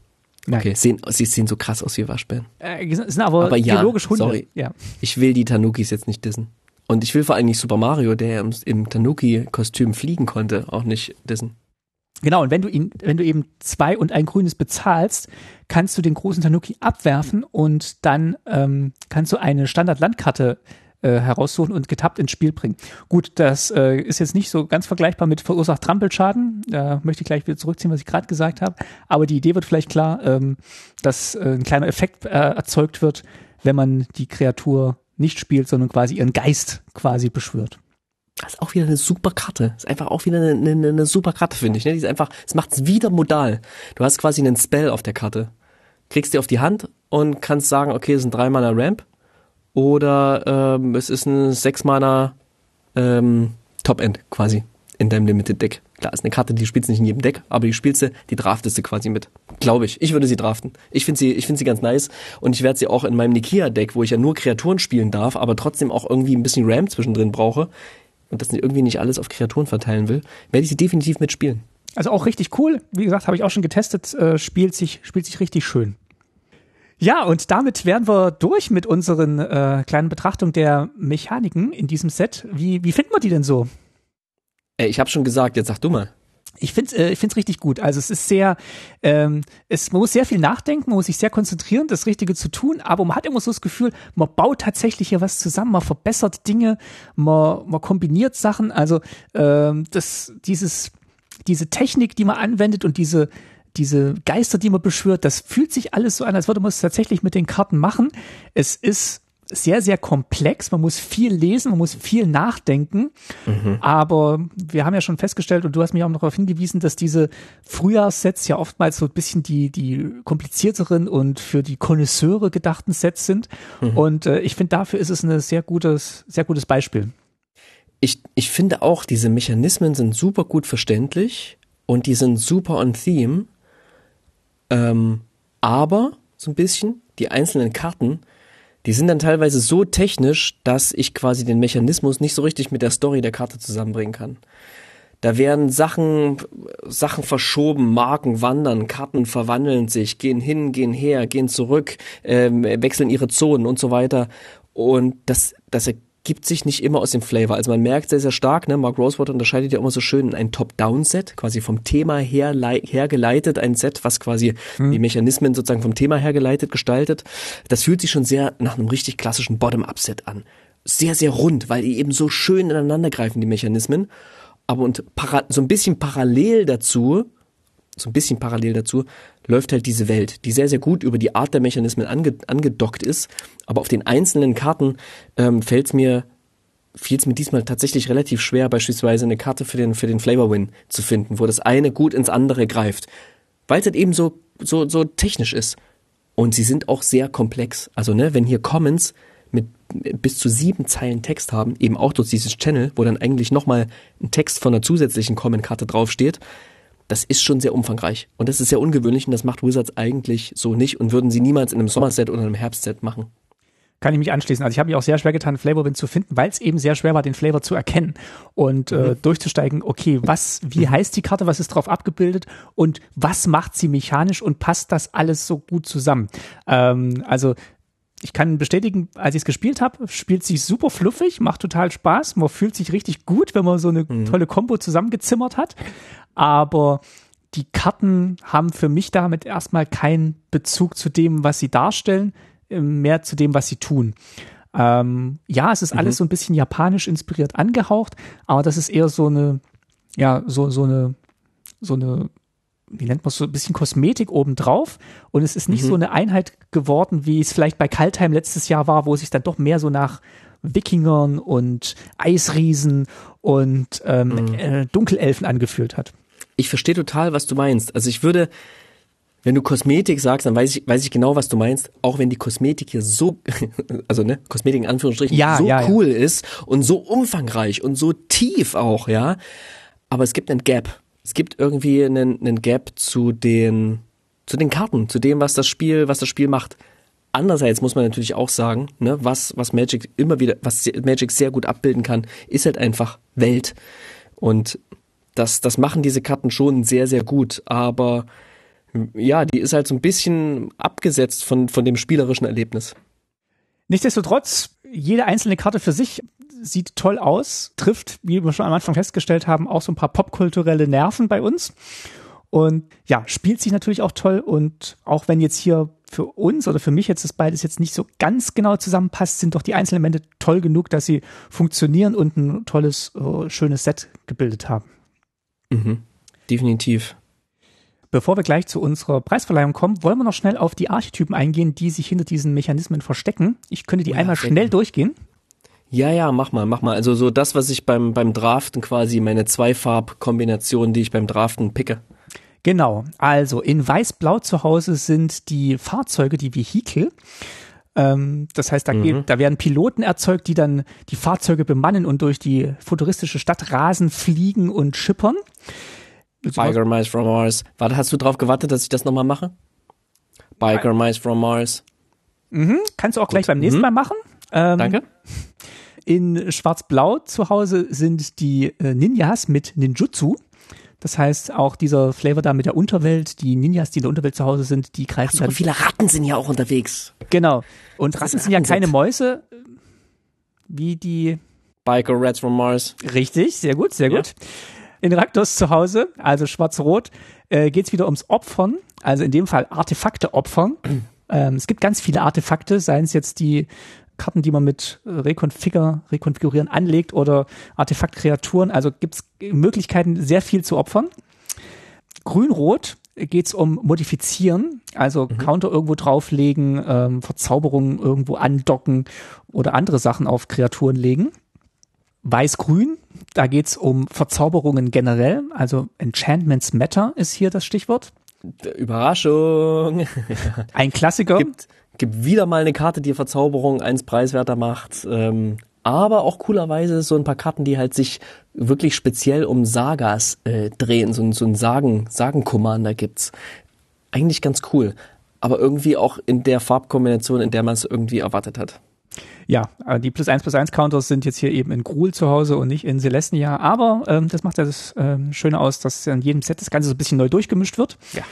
Speaker 1: Nein. Okay, sehen, sie sehen so krass aus wie Waschbären.
Speaker 2: Äh, sind aber, aber ja, biologisch Hunde. Sorry.
Speaker 1: Ja. Ich will die Tanukis jetzt nicht dissen. Und ich will vor allem nicht Super Mario, der im, im Tanuki-Kostüm fliegen konnte, auch nicht dissen.
Speaker 2: Genau, und wenn du ihn, wenn du eben zwei und ein grünes bezahlst, kannst du den großen Tanuki abwerfen und dann ähm, kannst du eine Standard-Landkarte äh, heraussuchen und getappt ins Spiel bringen. Gut, das äh, ist jetzt nicht so ganz vergleichbar mit verursacht Trampelschaden. Da möchte ich gleich wieder zurückziehen, was ich gerade gesagt habe. Aber die Idee wird vielleicht klar, ähm, dass äh, ein kleiner Effekt äh, erzeugt wird, wenn man die Kreatur nicht spielt, sondern quasi ihren Geist quasi beschwört.
Speaker 1: Das ist auch wieder eine super Karte. Das ist einfach auch wieder eine, eine, eine super Karte, finde ich. Ne? Die ist einfach, es macht es wieder modal. Du hast quasi einen Spell auf der Karte. Kriegst die auf die Hand und kannst sagen, okay, es ist ein 3 Mana Ramp oder ähm, es ist ein 6 Mana ähm, Top End quasi in deinem Limited Deck. Klar, ist eine Karte, die spielst du nicht in jedem Deck, aber die spielst du, die draftest du quasi mit. Glaube ich. Ich würde sie draften. Ich finde sie, ich finde sie ganz nice und ich werde sie auch in meinem Nikia Deck, wo ich ja nur Kreaturen spielen darf, aber trotzdem auch irgendwie ein bisschen Ram zwischendrin brauche, und das irgendwie nicht alles auf Kreaturen verteilen will, werde ich sie definitiv mitspielen.
Speaker 2: Also auch richtig cool. Wie gesagt, habe ich auch schon getestet, äh, spielt sich, spielt sich richtig schön. Ja, und damit wären wir durch mit unseren äh, kleinen Betrachtungen der Mechaniken in diesem Set. Wie, wie finden wir die denn so?
Speaker 1: Ey, ich habe schon gesagt, jetzt sag du mal
Speaker 2: ich finde es äh, ich find's richtig gut. Also es ist sehr, ähm, es, man muss sehr viel nachdenken, man muss sich sehr konzentrieren, das Richtige zu tun, aber man hat immer so das Gefühl, man baut tatsächlich hier was zusammen, man verbessert Dinge, man, man kombiniert Sachen. Also ähm, das, dieses, diese Technik, die man anwendet und diese, diese Geister, die man beschwört, das fühlt sich alles so an, als würde man es tatsächlich mit den Karten machen. Es ist sehr, sehr komplex. Man muss viel lesen, man muss viel nachdenken. Mhm. Aber wir haben ja schon festgestellt, und du hast mich auch noch darauf hingewiesen, dass diese Frühjahrssets ja oftmals so ein bisschen die, die komplizierteren und für die Konnoisseure gedachten Sets sind. Mhm. Und äh, ich finde, dafür ist es ein sehr gutes, sehr gutes Beispiel.
Speaker 1: Ich, ich finde auch, diese Mechanismen sind super gut verständlich und die sind super on theme. Ähm, aber so ein bisschen die einzelnen Karten die sind dann teilweise so technisch, dass ich quasi den Mechanismus nicht so richtig mit der Story der Karte zusammenbringen kann. Da werden Sachen, Sachen verschoben, Marken wandern, Karten verwandeln sich, gehen hin, gehen her, gehen zurück, ähm, wechseln ihre Zonen und so weiter. Und das, das ergibt sich nicht immer aus dem Flavor. Also man merkt sehr, sehr stark, ne, Mark Rosewater unterscheidet ja immer so schön in ein Top-Down-Set, quasi vom Thema her hergeleitet, ein Set, was quasi hm. die Mechanismen sozusagen vom Thema hergeleitet gestaltet. Das fühlt sich schon sehr nach einem richtig klassischen Bottom-Up-Set an. Sehr, sehr rund, weil die eben so schön ineinander greifen, die Mechanismen. Aber und so ein bisschen parallel dazu, so ein bisschen parallel dazu, läuft halt diese Welt, die sehr, sehr gut über die Art der Mechanismen ange, angedockt ist. Aber auf den einzelnen Karten ähm, fällt es mir fiel es mir diesmal tatsächlich relativ schwer, beispielsweise eine Karte für den, für den Flavor Win zu finden, wo das eine gut ins andere greift. Weil es halt eben so, so, so technisch ist. Und sie sind auch sehr komplex. Also, ne, wenn hier Commons mit bis zu sieben Zeilen Text haben, eben auch durch dieses Channel, wo dann eigentlich nochmal ein Text von einer zusätzlichen Common-Karte draufsteht, das ist schon sehr umfangreich. Und das ist sehr ungewöhnlich und das macht Wizards eigentlich so nicht und würden sie niemals in einem Sommerset oder einem Herbstset machen.
Speaker 2: Kann ich mich anschließen. Also ich habe mich auch sehr schwer getan, Flavorwind zu finden, weil es eben sehr schwer war, den Flavor zu erkennen und äh, mhm. äh, durchzusteigen, okay, was, wie mhm. heißt die Karte, was ist drauf abgebildet und was macht sie mechanisch und passt das alles so gut zusammen? Ähm, also ich kann bestätigen, als ich es gespielt habe, spielt sich super fluffig, macht total Spaß. Man fühlt sich richtig gut, wenn man so eine mhm. tolle Combo zusammengezimmert hat. Aber die Karten haben für mich damit erstmal keinen Bezug zu dem, was sie darstellen, äh, mehr zu dem, was sie tun. Ähm, ja, es ist mhm. alles so ein bisschen japanisch inspiriert angehaucht, aber das ist eher so eine, ja, so, so eine, so eine wie nennt man es so ein bisschen Kosmetik obendrauf und es ist nicht mhm. so eine Einheit geworden, wie es vielleicht bei Kaltheim letztes Jahr war, wo es sich dann doch mehr so nach Wikingern und Eisriesen und ähm, mhm. äh, Dunkelelfen angefühlt hat.
Speaker 1: Ich verstehe total, was du meinst. Also ich würde, wenn du Kosmetik sagst, dann weiß ich, weiß ich genau, was du meinst. Auch wenn die Kosmetik hier so, also ne, Kosmetik in Anführungsstrichen, ja, so ja, cool ja. ist und so umfangreich und so tief auch, ja. Aber es gibt einen Gap es gibt irgendwie einen, einen Gap zu den, zu den Karten, zu dem, was das Spiel, was das Spiel macht. Andererseits muss man natürlich auch sagen, ne, was, was Magic immer wieder, was Magic sehr gut abbilden kann, ist halt einfach Welt. Und das, das machen diese Karten schon sehr, sehr gut. Aber ja, die ist halt so ein bisschen abgesetzt von, von dem spielerischen Erlebnis.
Speaker 2: Nichtsdestotrotz, jede einzelne Karte für sich sieht toll aus, trifft, wie wir schon am Anfang festgestellt haben, auch so ein paar popkulturelle Nerven bei uns. Und ja, spielt sich natürlich auch toll. Und auch wenn jetzt hier für uns oder für mich jetzt das beides jetzt nicht so ganz genau zusammenpasst, sind doch die einzelnen Elemente toll genug, dass sie funktionieren und ein tolles, äh, schönes Set gebildet haben.
Speaker 1: Mhm. Definitiv.
Speaker 2: Bevor wir gleich zu unserer Preisverleihung kommen, wollen wir noch schnell auf die Archetypen eingehen, die sich hinter diesen Mechanismen verstecken. Ich könnte die ja, einmal schnell durchgehen.
Speaker 1: Ja, ja, mach mal, mach mal. Also so das, was ich beim, beim Draften quasi, meine Zweifarbkombination, die ich beim Draften picke.
Speaker 2: Genau, also in Weiß-Blau zu Hause sind die Fahrzeuge, die Vehikel. Ähm, das heißt, da, mhm. geht, da werden Piloten erzeugt, die dann die Fahrzeuge bemannen und durch die futuristische Stadt rasen, fliegen und schippern.
Speaker 1: Biker Mice from Mars. Warte, hast du drauf gewartet, dass ich das nochmal mache? Biker Mice from Mars.
Speaker 2: Mhm, kannst du auch Gut. gleich beim nächsten mhm. Mal machen.
Speaker 1: Ähm, Danke.
Speaker 2: In Schwarz-Blau zu Hause sind die äh, Ninjas mit Ninjutsu. Das heißt, auch dieser Flavor da mit der Unterwelt, die Ninjas, die in der Unterwelt zu Hause sind, die greifen
Speaker 1: Ach so, dann. viele Ratten sind ja auch unterwegs.
Speaker 2: Genau. Und Ratten sind ja keine sind. Mäuse, wie die
Speaker 1: Biker Rats from Mars.
Speaker 2: Richtig, sehr gut, sehr gut. Ja. In Raktos zu Hause, also schwarz-rot, äh, geht es wieder ums Opfern, also in dem Fall Artefakte opfern. ähm, es gibt ganz viele Artefakte, seien es jetzt die Karten, die man mit äh, Rekonfigure, Rekonfigurieren anlegt oder Artefaktkreaturen. Also gibt es Möglichkeiten, sehr viel zu opfern. Grün-Rot geht es um Modifizieren, also mhm. Counter irgendwo drauflegen, ähm, Verzauberungen irgendwo andocken oder andere Sachen auf Kreaturen legen. Weiß-Grün, da geht es um Verzauberungen generell, also Enchantments Matter ist hier das Stichwort.
Speaker 1: Überraschung.
Speaker 2: Ein Klassiker.
Speaker 1: Gibt, gibt wieder mal eine Karte, die Verzauberung eins preiswerter macht. Ähm, aber auch coolerweise so ein paar Karten, die halt sich wirklich speziell um Sagas äh, drehen. So, so ein Sagen, Sagen-Commander gibt's. Eigentlich ganz cool. Aber irgendwie auch in der Farbkombination, in der man es irgendwie erwartet hat.
Speaker 2: Ja, äh, die plus eins plus eins Counters sind jetzt hier eben in Gruul zu Hause und nicht in Celestia. Aber ähm, das macht ja das ähm, Schöne aus, dass in jedem Set das Ganze so ein bisschen neu durchgemischt wird.
Speaker 1: Ja.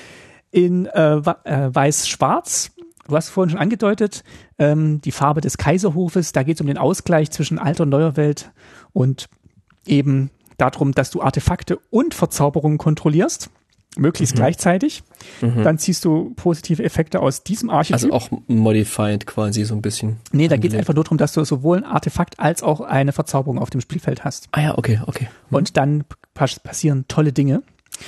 Speaker 2: In äh, äh, Weiß-Schwarz du hast vorhin schon angedeutet, ähm, die Farbe des Kaiserhofes, da geht es um den Ausgleich zwischen alter und neuer Welt und eben darum, dass du Artefakte und Verzauberungen kontrollierst, möglichst mhm. gleichzeitig. Mhm. Dann ziehst du positive Effekte aus diesem Archetyp.
Speaker 1: Also auch modified quasi so ein bisschen.
Speaker 2: Nee, da geht es einfach nur darum, dass du sowohl ein Artefakt als auch eine Verzauberung auf dem Spielfeld hast.
Speaker 1: Ah ja, okay, okay.
Speaker 2: Mhm. Und dann passieren tolle Dinge.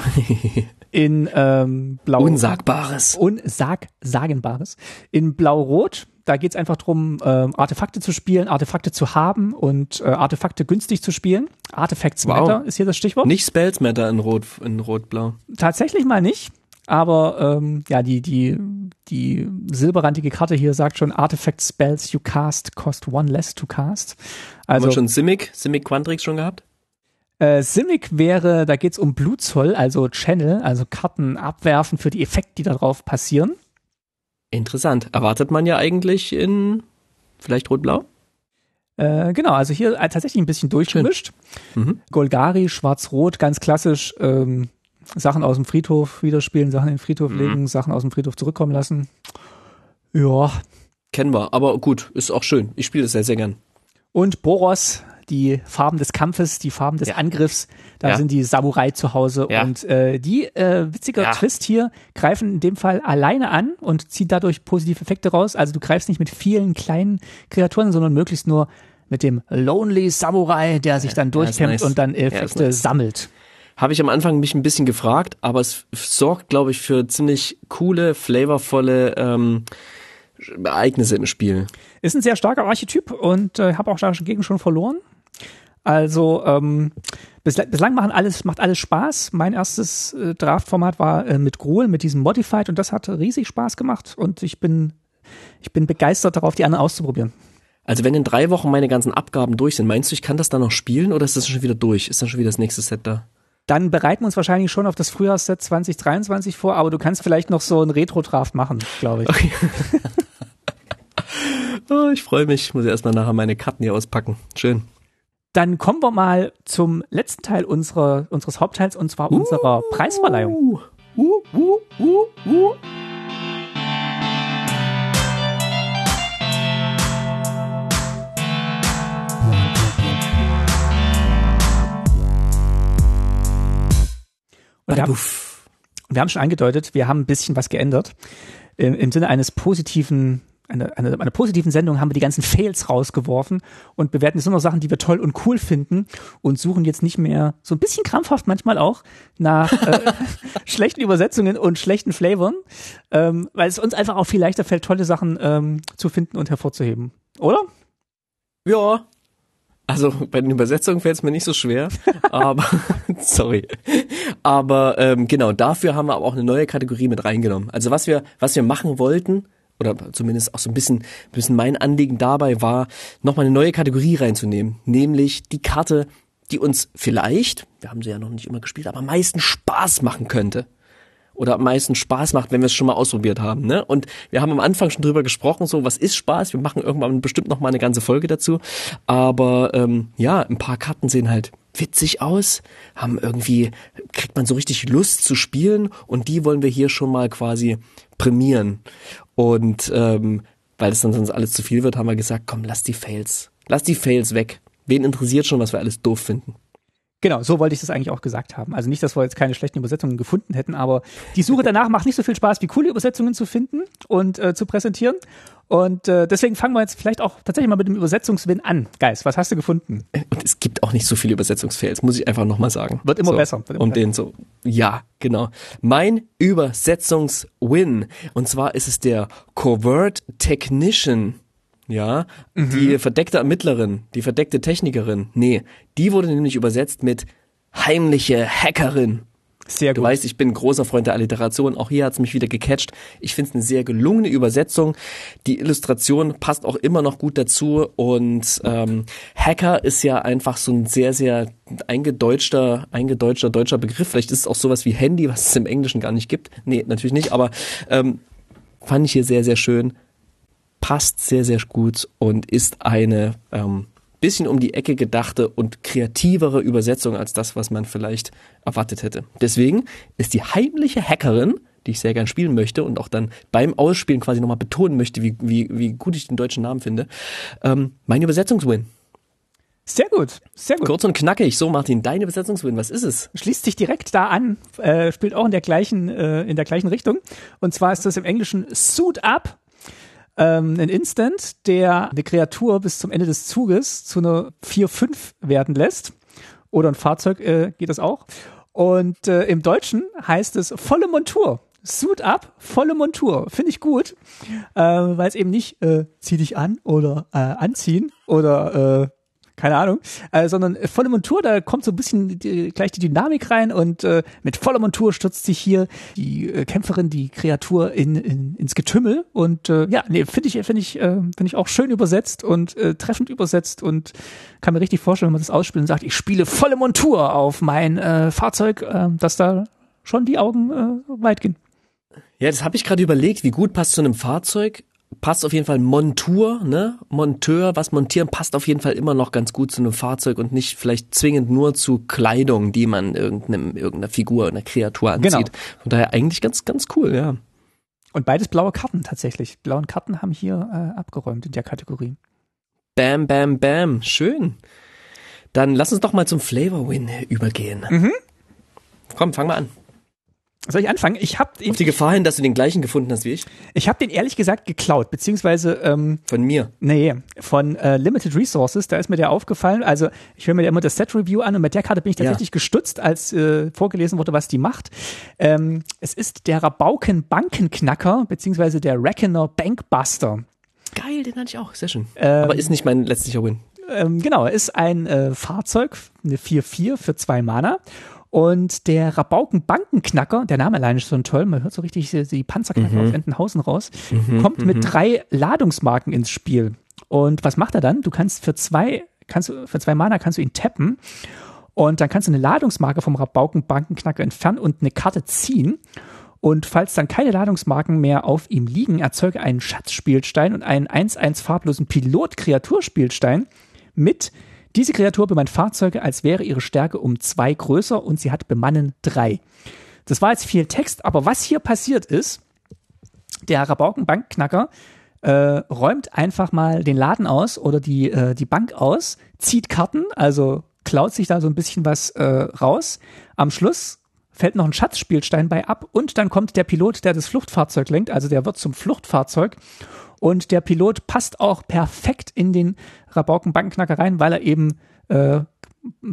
Speaker 2: in ähm, Blau.
Speaker 1: Unsagbares.
Speaker 2: Unsag, sagenbares. In Blau-Rot, da geht's einfach drum, ähm, Artefakte zu spielen, Artefakte zu haben und äh, Artefakte günstig zu spielen. Artifacts wow. Matter ist hier das Stichwort.
Speaker 1: Nicht Spells Matter in Rot, in Rot-Blau.
Speaker 2: Tatsächlich mal nicht. Aber ähm, ja, die, die, die silberrandige Karte hier sagt schon, Artifact Spells you cast cost one less to cast.
Speaker 1: Also, Haben wir schon Simic, Simic Quantrix schon gehabt?
Speaker 2: Äh, Simic wäre, da geht's um Blutzoll, also Channel, also Karten abwerfen für die Effekte, die darauf passieren.
Speaker 1: Interessant. Erwartet man ja eigentlich in vielleicht Rot-Blau?
Speaker 2: Äh, genau, also hier äh, tatsächlich ein bisschen durchgemischt. Mhm. Golgari, Schwarz-Rot, ganz klassisch. Ähm, Sachen aus dem Friedhof wieder spielen, Sachen in den Friedhof mhm. legen, Sachen aus dem Friedhof zurückkommen lassen. Ja.
Speaker 1: Kennen wir, aber gut, ist auch schön. Ich spiele das sehr, sehr gern.
Speaker 2: Und Boros, die Farben des Kampfes, die Farben des ja. Angriffs. Da ja. sind die Samurai zu Hause ja. und äh, die äh, witziger Twist hier greifen in dem Fall alleine an und ziehen dadurch positive Effekte raus. Also du greifst nicht mit vielen kleinen Kreaturen, sondern möglichst nur mit dem Lonely Samurai, der sich dann durchkämpft nice. und dann Effekte nice. sammelt.
Speaker 1: Habe ich am Anfang mich ein bisschen gefragt, aber es sorgt, glaube ich, für ziemlich coole, flavorvolle ähm, Ereignisse im Spiel.
Speaker 2: Ist ein sehr starker Archetyp und äh, habe auch dagegen schon verloren. Also ähm, bislang, bislang machen alles, macht alles Spaß. Mein erstes äh, Draftformat war äh, mit Gruel, mit diesem Modified und das hat riesig Spaß gemacht und ich bin, ich bin begeistert darauf, die anderen auszuprobieren.
Speaker 1: Also wenn in drei Wochen meine ganzen Abgaben durch sind, meinst du, ich kann das dann noch spielen oder ist das schon wieder durch? Ist dann schon wieder das nächste Set da?
Speaker 2: Dann bereiten wir uns wahrscheinlich schon auf das Frühjahrsset 2023 vor, aber du kannst vielleicht noch so einen Retro-Draft machen, glaube ich. Okay.
Speaker 1: oh, ich freue mich. Ich muss erstmal nachher meine Karten hier auspacken. Schön.
Speaker 2: Dann kommen wir mal zum letzten Teil unserer, unseres Hauptteils und zwar uh, unserer Preisverleihung. Uh, uh, uh, uh, uh. Und wir haben, wir haben schon angedeutet, wir haben ein bisschen was geändert. Im, im Sinne eines positiven eine, eine, eine positiven Sendung haben wir die ganzen Fails rausgeworfen und bewerten jetzt nur noch Sachen, die wir toll und cool finden und suchen jetzt nicht mehr so ein bisschen krampfhaft manchmal auch nach äh, schlechten Übersetzungen und schlechten Flavoren, ähm, weil es uns einfach auch viel leichter fällt, tolle Sachen ähm, zu finden und hervorzuheben. Oder?
Speaker 1: Ja. Also bei den Übersetzungen fällt es mir nicht so schwer, aber sorry. Aber ähm, genau, dafür haben wir aber auch eine neue Kategorie mit reingenommen. Also was wir, was wir machen wollten, oder zumindest auch so ein bisschen, ein bisschen mein Anliegen dabei war, nochmal eine neue Kategorie reinzunehmen, nämlich die Karte, die uns vielleicht, wir haben sie ja noch nicht immer gespielt, aber am meisten Spaß machen könnte. Oder am meisten Spaß macht, wenn wir es schon mal ausprobiert haben. Ne? Und wir haben am Anfang schon drüber gesprochen, so was ist Spaß. Wir machen irgendwann bestimmt noch mal eine ganze Folge dazu. Aber ähm, ja, ein paar Karten sehen halt witzig aus, haben irgendwie, kriegt man so richtig Lust zu spielen und die wollen wir hier schon mal quasi prämieren. Und ähm, weil es dann sonst alles zu viel wird, haben wir gesagt, komm, lass die Fails. Lass die Fails weg. Wen interessiert schon, was wir alles doof finden?
Speaker 2: Genau, so wollte ich das eigentlich auch gesagt haben. Also nicht, dass wir jetzt keine schlechten Übersetzungen gefunden hätten, aber die Suche danach macht nicht so viel Spaß, wie coole Übersetzungen zu finden und äh, zu präsentieren. Und äh, deswegen fangen wir jetzt vielleicht auch tatsächlich mal mit dem Übersetzungswin an. Geist, was hast du gefunden?
Speaker 1: Und es gibt auch nicht so viele Übersetzungsfails, muss ich einfach nochmal sagen.
Speaker 2: Wird immer so, besser. Wird immer
Speaker 1: um besser. den so. Ja, genau. Mein Übersetzungswin. Und zwar ist es der Covert Technician ja, mhm. die verdeckte Ermittlerin, die verdeckte Technikerin, nee, die wurde nämlich übersetzt mit heimliche Hackerin. Sehr gut. Du weißt, ich bin ein großer Freund der Alliteration. Auch hier hat's mich wieder gecatcht. Ich finde es eine sehr gelungene Übersetzung. Die Illustration passt auch immer noch gut dazu. Und ähm, Hacker ist ja einfach so ein sehr, sehr eingedeutschter, eingedeutschter deutscher Begriff. Vielleicht ist es auch sowas wie Handy, was es im Englischen gar nicht gibt. Nee, natürlich nicht. Aber ähm, fand ich hier sehr, sehr schön passt sehr, sehr gut und ist eine ähm, bisschen um die Ecke gedachte und kreativere Übersetzung als das, was man vielleicht erwartet hätte. Deswegen ist die heimliche Hackerin, die ich sehr gern spielen möchte und auch dann beim Ausspielen quasi nochmal betonen möchte, wie, wie, wie gut ich den deutschen Namen finde. Ähm, mein Übersetzungswin.
Speaker 2: Sehr gut, sehr gut.
Speaker 1: Kurz und knackig. So, Martin, deine Übersetzungswin, was ist es?
Speaker 2: Schließt sich direkt da an, äh, spielt auch in der gleichen, äh, in der gleichen Richtung. Und zwar ist das im Englischen Suit Up. Ähm, ein Instant, der eine Kreatur bis zum Ende des Zuges zu einer 4-5 werden lässt. Oder ein Fahrzeug äh, geht das auch. Und äh, im Deutschen heißt es volle Montur. Suit up, volle Montur. Finde ich gut, äh, weil es eben nicht äh, zieh dich an oder äh, anziehen oder äh, keine Ahnung, äh, sondern volle Montur, da kommt so ein bisschen die, gleich die Dynamik rein und äh, mit voller Montur stürzt sich hier die äh, Kämpferin, die Kreatur in, in, ins Getümmel und äh, ja, nee, finde ich, finde ich, äh, finde ich auch schön übersetzt und äh, treffend übersetzt und kann mir richtig vorstellen, wenn man das ausspielt und sagt, ich spiele volle Montur auf mein äh, Fahrzeug, äh, dass da schon die Augen äh, weit gehen.
Speaker 1: Ja, das habe ich gerade überlegt, wie gut passt zu einem Fahrzeug passt auf jeden Fall Montur, ne? Monteur, was montieren, passt auf jeden Fall immer noch ganz gut zu einem Fahrzeug und nicht vielleicht zwingend nur zu Kleidung, die man irgendeinem, irgendeiner Figur, einer Kreatur anzieht. Genau. Von daher eigentlich ganz, ganz cool, ja.
Speaker 2: Und beides blaue Karten tatsächlich. Blauen Karten haben hier äh, abgeräumt in der Kategorie.
Speaker 1: Bam, bam, bam. Schön. Dann lass uns doch mal zum Flavor Win übergehen. Mhm. Komm, fang mal an.
Speaker 2: Soll ich anfangen? Ich habe
Speaker 1: auf die Gefahr hin, dass du den gleichen gefunden hast wie ich.
Speaker 2: Ich habe den ehrlich gesagt geklaut, beziehungsweise ähm,
Speaker 1: von mir.
Speaker 2: Nee, von äh, Limited Resources. Da ist mir der aufgefallen. Also ich höre mir ja immer das Set Review an und mit der Karte bin ich tatsächlich ja. gestutzt, als äh, vorgelesen wurde, was die macht. Ähm, es ist der Rabauken Bankenknacker beziehungsweise der Reckoner Bankbuster.
Speaker 1: Geil, den hatte ich auch. Sehr schön. Ähm, Aber ist nicht mein letztlicher Win.
Speaker 2: Ähm, genau, ist ein äh, Fahrzeug, eine 4-4 für zwei Mana. Und der Rabauken Bankenknacker, der Name allein ist so toll, man hört so richtig die Panzerknacker mhm. aus Entenhausen raus, mhm. kommt mit mhm. drei Ladungsmarken ins Spiel. Und was macht er dann? Du kannst für zwei, kannst du, für zwei Mana kannst du ihn tappen und dann kannst du eine Ladungsmarke vom Rabauken Bankenknacker entfernen und eine Karte ziehen. Und falls dann keine Ladungsmarken mehr auf ihm liegen, erzeuge einen Schatzspielstein und einen 1-1 farblosen Pilot-Kreaturspielstein mit diese Kreatur bemannt Fahrzeuge, als wäre ihre Stärke um zwei größer und sie hat Bemannen drei. Das war jetzt viel Text, aber was hier passiert ist, der Rabaukenbankknacker äh, räumt einfach mal den Laden aus oder die, äh, die Bank aus, zieht Karten, also klaut sich da so ein bisschen was äh, raus. Am Schluss fällt noch ein Schatzspielstein bei ab und dann kommt der Pilot, der das Fluchtfahrzeug lenkt, also der wird zum Fluchtfahrzeug und der Pilot passt auch perfekt in den Rabauken Bankenknacker rein, weil er eben äh,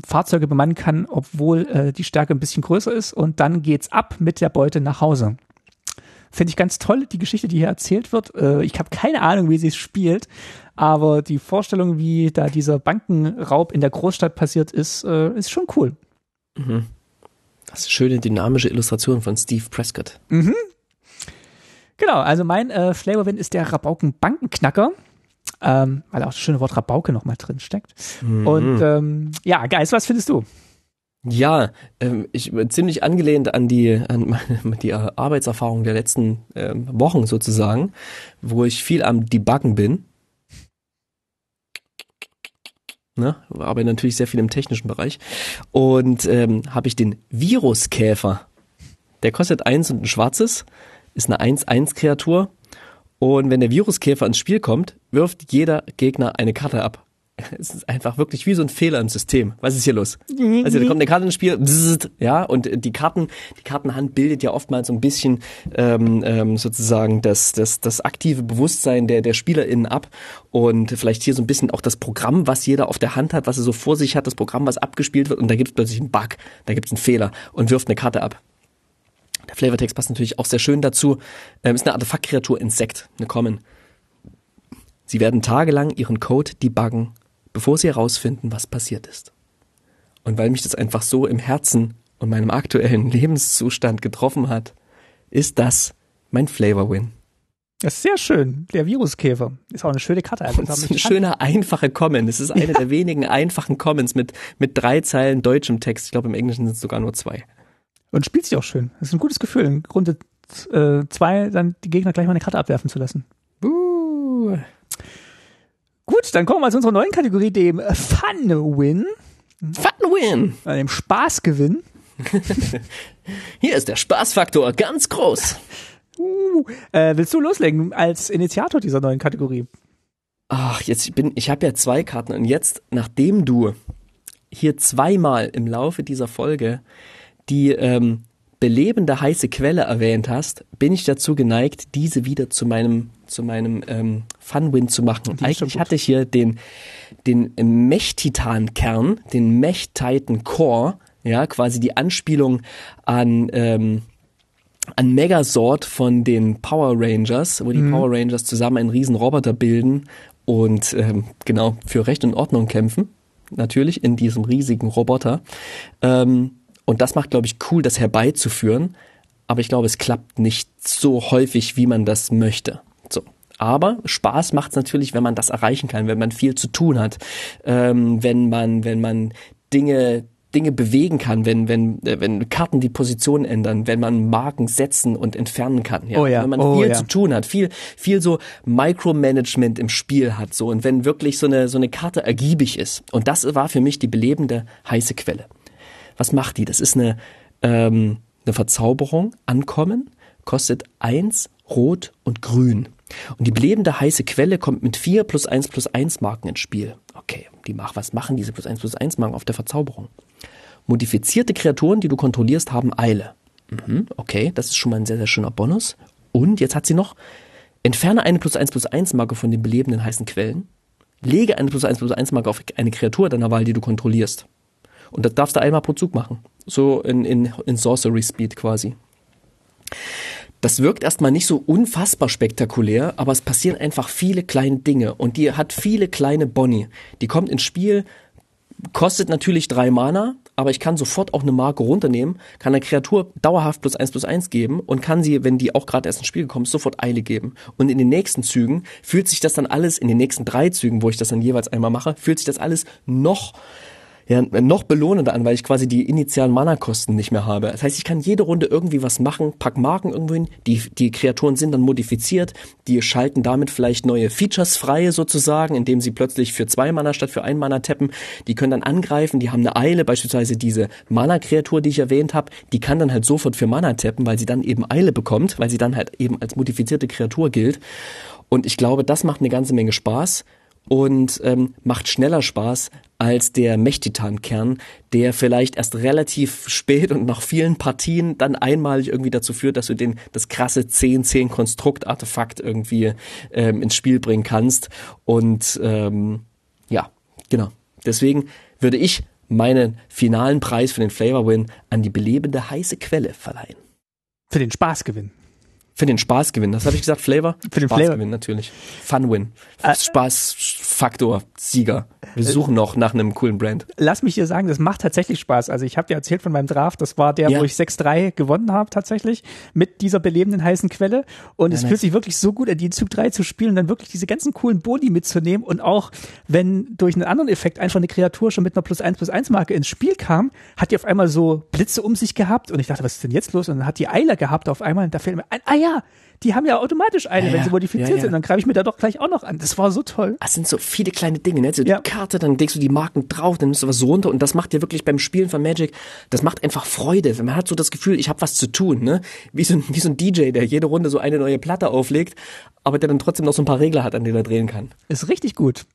Speaker 2: Fahrzeuge bemannen kann, obwohl äh, die Stärke ein bisschen größer ist. Und dann geht's ab mit der Beute nach Hause. Finde ich ganz toll, die Geschichte, die hier erzählt wird. Äh, ich habe keine Ahnung, wie sie es spielt, aber die Vorstellung, wie da dieser Bankenraub in der Großstadt passiert ist, äh, ist schon cool.
Speaker 1: Mhm. Das ist eine schöne dynamische Illustration von Steve Prescott.
Speaker 2: Mhm, Genau, also mein äh, Flavorwin ist der Rabauken Bankenknacker. Ähm, weil auch das schöne Wort Rabauke nochmal drin steckt. Mhm. Und ähm, ja, Geist, was findest du?
Speaker 1: Ja, ähm, ich bin ziemlich angelehnt an die, an meine, die Arbeitserfahrung der letzten ähm, Wochen sozusagen, wo ich viel am Debuggen bin. Ne, arbeite natürlich sehr viel im technischen Bereich. Und ähm, habe ich den Viruskäfer. Der kostet eins und ein schwarzes ist eine 1-1-Kreatur. Und wenn der Viruskäfer ins Spiel kommt, wirft jeder Gegner eine Karte ab. Es ist einfach wirklich wie so ein Fehler im System. Was ist hier los? Also da kommt eine Karte ins Spiel, bzzzt, ja, und die Karten, die Kartenhand bildet ja oftmals so ein bisschen ähm, ähm, sozusagen das, das, das aktive Bewusstsein der, der SpielerInnen ab und vielleicht hier so ein bisschen auch das Programm, was jeder auf der Hand hat, was er so vor sich hat, das Programm, was abgespielt wird und da gibt es plötzlich einen Bug, da gibt es einen Fehler und wirft eine Karte ab. Der Flavortext passt natürlich auch sehr schön dazu. Ähm, ist eine Artefaktkreatur Insekt, eine Common. Sie werden tagelang ihren Code debuggen, bevor sie herausfinden, was passiert ist. Und weil mich das einfach so im Herzen und meinem aktuellen Lebenszustand getroffen hat, ist das mein Flavor Win.
Speaker 2: Das ist sehr schön. Der Viruskäfer. Ist auch eine schöne Karte.
Speaker 1: Also das ist eine schöne, einfache Comment. Es ist eine ja. der wenigen einfachen Comments mit, mit drei Zeilen deutschem Text. Ich glaube, im Englischen sind es sogar nur zwei.
Speaker 2: Und spielt sich auch schön. Das ist ein gutes Gefühl, in Runde äh, zwei dann die Gegner gleich mal eine Karte abwerfen zu lassen.
Speaker 1: Uh.
Speaker 2: Gut, dann kommen wir zu unserer neuen Kategorie, dem Fun Win.
Speaker 1: Fun Win.
Speaker 2: Dem Spaßgewinn.
Speaker 1: Hier ist der Spaßfaktor ganz groß.
Speaker 2: Uh, äh, willst du loslegen als Initiator dieser neuen Kategorie?
Speaker 1: Ach, jetzt bin ich habe ja zwei Karten und jetzt, nachdem du hier zweimal im Laufe dieser Folge die ähm, belebende heiße Quelle erwähnt hast, bin ich dazu geneigt, diese wieder zu meinem zu meinem ähm, Fun-Win zu machen. Eigentlich hatte ich hier den den Mech-Titan-Kern, den Mech-Titan Core, ja, quasi die Anspielung an ähm, an Megazord von den Power Rangers, wo die mhm. Power Rangers zusammen einen riesen Roboter bilden und ähm, genau für Recht und Ordnung kämpfen. Natürlich in diesem riesigen Roboter. Ähm, und das macht, glaube ich, cool, das herbeizuführen. Aber ich glaube, es klappt nicht so häufig, wie man das möchte. So. Aber Spaß macht es natürlich, wenn man das erreichen kann, wenn man viel zu tun hat, ähm, wenn man, wenn man Dinge Dinge bewegen kann, wenn, wenn, äh, wenn Karten die Position ändern, wenn man Marken setzen und entfernen kann. Ja? Oh ja. Wenn man oh viel ja. zu tun hat, viel, viel so Micromanagement im Spiel hat, so. Und wenn wirklich so eine, so eine Karte ergiebig ist. Und das war für mich die belebende heiße Quelle. Was macht die? Das ist eine, ähm, eine Verzauberung. Ankommen kostet eins, rot und grün. Und die belebende heiße Quelle kommt mit vier plus eins plus eins Marken ins Spiel. Okay, die mach, was machen diese plus eins plus eins Marken auf der Verzauberung? Modifizierte Kreaturen, die du kontrollierst, haben Eile. Mhm, okay, das ist schon mal ein sehr, sehr schöner Bonus. Und jetzt hat sie noch, entferne eine plus eins plus eins Marke von den belebenden heißen Quellen, lege eine plus eins plus eins Marke auf eine Kreatur deiner Wahl, die du kontrollierst. Und das darfst du einmal pro Zug machen. So in, in, in Sorcery Speed quasi. Das wirkt erstmal nicht so unfassbar spektakulär, aber es passieren einfach viele kleine Dinge und die hat viele kleine Bonnie. Die kommt ins Spiel, kostet natürlich drei Mana, aber ich kann sofort auch eine Marke runternehmen, kann der Kreatur dauerhaft plus eins plus eins geben und kann sie, wenn die auch gerade erst ins Spiel gekommen ist, sofort Eile geben. Und in den nächsten Zügen fühlt sich das dann alles, in den nächsten drei Zügen, wo ich das dann jeweils einmal mache, fühlt sich das alles noch ja, noch belohnender an, weil ich quasi die initialen Mana-Kosten nicht mehr habe. Das heißt, ich kann jede Runde irgendwie was machen, pack Marken irgendwo hin, die, die Kreaturen sind dann modifiziert, die schalten damit vielleicht neue Features frei sozusagen, indem sie plötzlich für zwei Mana statt für ein Mana tappen. Die können dann angreifen, die haben eine Eile, beispielsweise diese Mana-Kreatur, die ich erwähnt habe, die kann dann halt sofort für Mana tappen, weil sie dann eben Eile bekommt, weil sie dann halt eben als modifizierte Kreatur gilt. Und ich glaube, das macht eine ganze Menge Spaß und ähm, macht schneller Spaß als der Mechtitan-Kern, der vielleicht erst relativ spät und nach vielen Partien dann einmalig irgendwie dazu führt, dass du den das krasse 10-10-Konstrukt-Artefakt irgendwie ähm, ins Spiel bringen kannst. Und ähm, ja, genau. Deswegen würde ich meinen finalen Preis für den Flavor Win an die belebende heiße Quelle verleihen.
Speaker 2: Für den Spaßgewinn.
Speaker 1: Für den Spaßgewinn, das habe ich gesagt, Flavor?
Speaker 2: Für den Spaßgewinn
Speaker 1: natürlich. Fun-Win. Äh, Spaßfaktor, Sieger. Wir suchen noch nach einem coolen Brand.
Speaker 2: Lass mich dir sagen, das macht tatsächlich Spaß. Also ich habe dir erzählt von meinem Draft, das war der, ja. wo ich 6-3 gewonnen habe tatsächlich, mit dieser belebenden heißen Quelle. Und ja, es nice. fühlt sich wirklich so gut an, die Zug 3 zu spielen und dann wirklich diese ganzen coolen Boni mitzunehmen. Und auch wenn durch einen anderen Effekt einfach eine Kreatur schon mit einer plus 1 plus 1 Marke ins Spiel kam, hat die auf einmal so Blitze um sich gehabt. Und ich dachte, was ist denn jetzt los? Und dann hat die Eiler gehabt auf einmal und da fällt mir ein, ah ja, die haben ja automatisch eine, ja, wenn sie modifiziert ja, ja. sind. Dann greife ich mir da doch gleich auch noch an. Das war so toll.
Speaker 1: Das sind so viele kleine Dinge, ne? So die Karte, dann denkst du die Marken drauf, dann nimmst du was so runter und das macht dir wirklich beim Spielen von Magic, das macht einfach Freude. Man hat so das Gefühl, ich habe was zu tun, ne? Wie so, ein, wie so ein DJ, der jede Runde so eine neue Platte auflegt, aber der dann trotzdem noch so ein paar Regler hat, an denen er drehen kann.
Speaker 2: Ist richtig gut.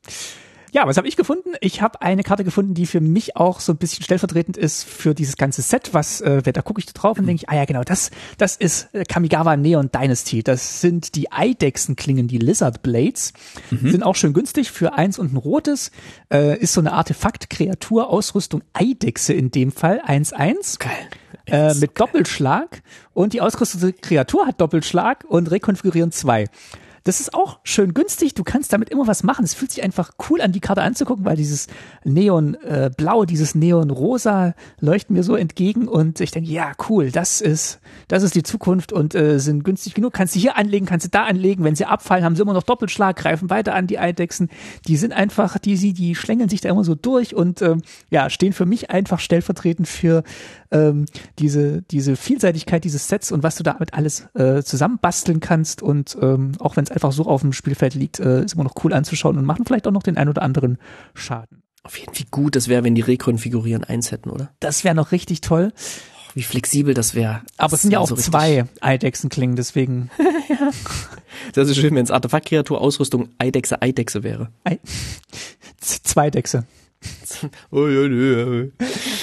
Speaker 2: Ja, was habe ich gefunden? Ich habe eine Karte gefunden, die für mich auch so ein bisschen stellvertretend ist für dieses ganze Set. Was, äh, da gucke ich da drauf und denke ich, ah ja, genau, das, das ist äh, Kamigawa Neon Dynasty. Das sind die Eidechsenklingen, die Lizard Blades. Mhm. Sind auch schön günstig für eins und ein rotes. Äh, ist so eine Artefakt-Kreatur, Ausrüstung Eidechse in dem Fall, 1-1. Geil. Äh, mit Doppelschlag und die ausgerüstete Kreatur hat Doppelschlag und rekonfigurieren zwei. Das ist auch schön günstig. Du kannst damit immer was machen. Es fühlt sich einfach cool an, die Karte anzugucken, weil dieses Neon-Blau, äh, dieses Neon-Rosa leuchten mir so entgegen und ich denke, ja, cool, das ist, das ist die Zukunft und äh, sind günstig genug. Kannst du hier anlegen, kannst du da anlegen. Wenn sie abfallen, haben sie immer noch Doppelschlag, greifen weiter an die Eidechsen. Die sind einfach, die, sie, die schlängeln sich da immer so durch und ähm, ja, stehen für mich einfach stellvertretend für ähm, diese, diese Vielseitigkeit dieses Sets und was du damit alles äh, zusammenbasteln kannst und ähm, auch wenn es einfach so auf dem Spielfeld liegt, äh, ist immer noch cool anzuschauen und machen vielleicht auch noch den ein oder anderen Schaden.
Speaker 1: Auf jeden Fall gut, das wäre, wenn die Rekonfigurieren eins hätten, oder?
Speaker 2: Das wäre noch richtig toll.
Speaker 1: wie flexibel das wäre.
Speaker 2: Aber es sind ja auch so zwei Eidechsenklingen, deswegen.
Speaker 1: ja. Das ist schön, wenn es Artefaktkreatur Ausrüstung Eidechse Eidechse wäre.
Speaker 2: Ei zwei Dechse.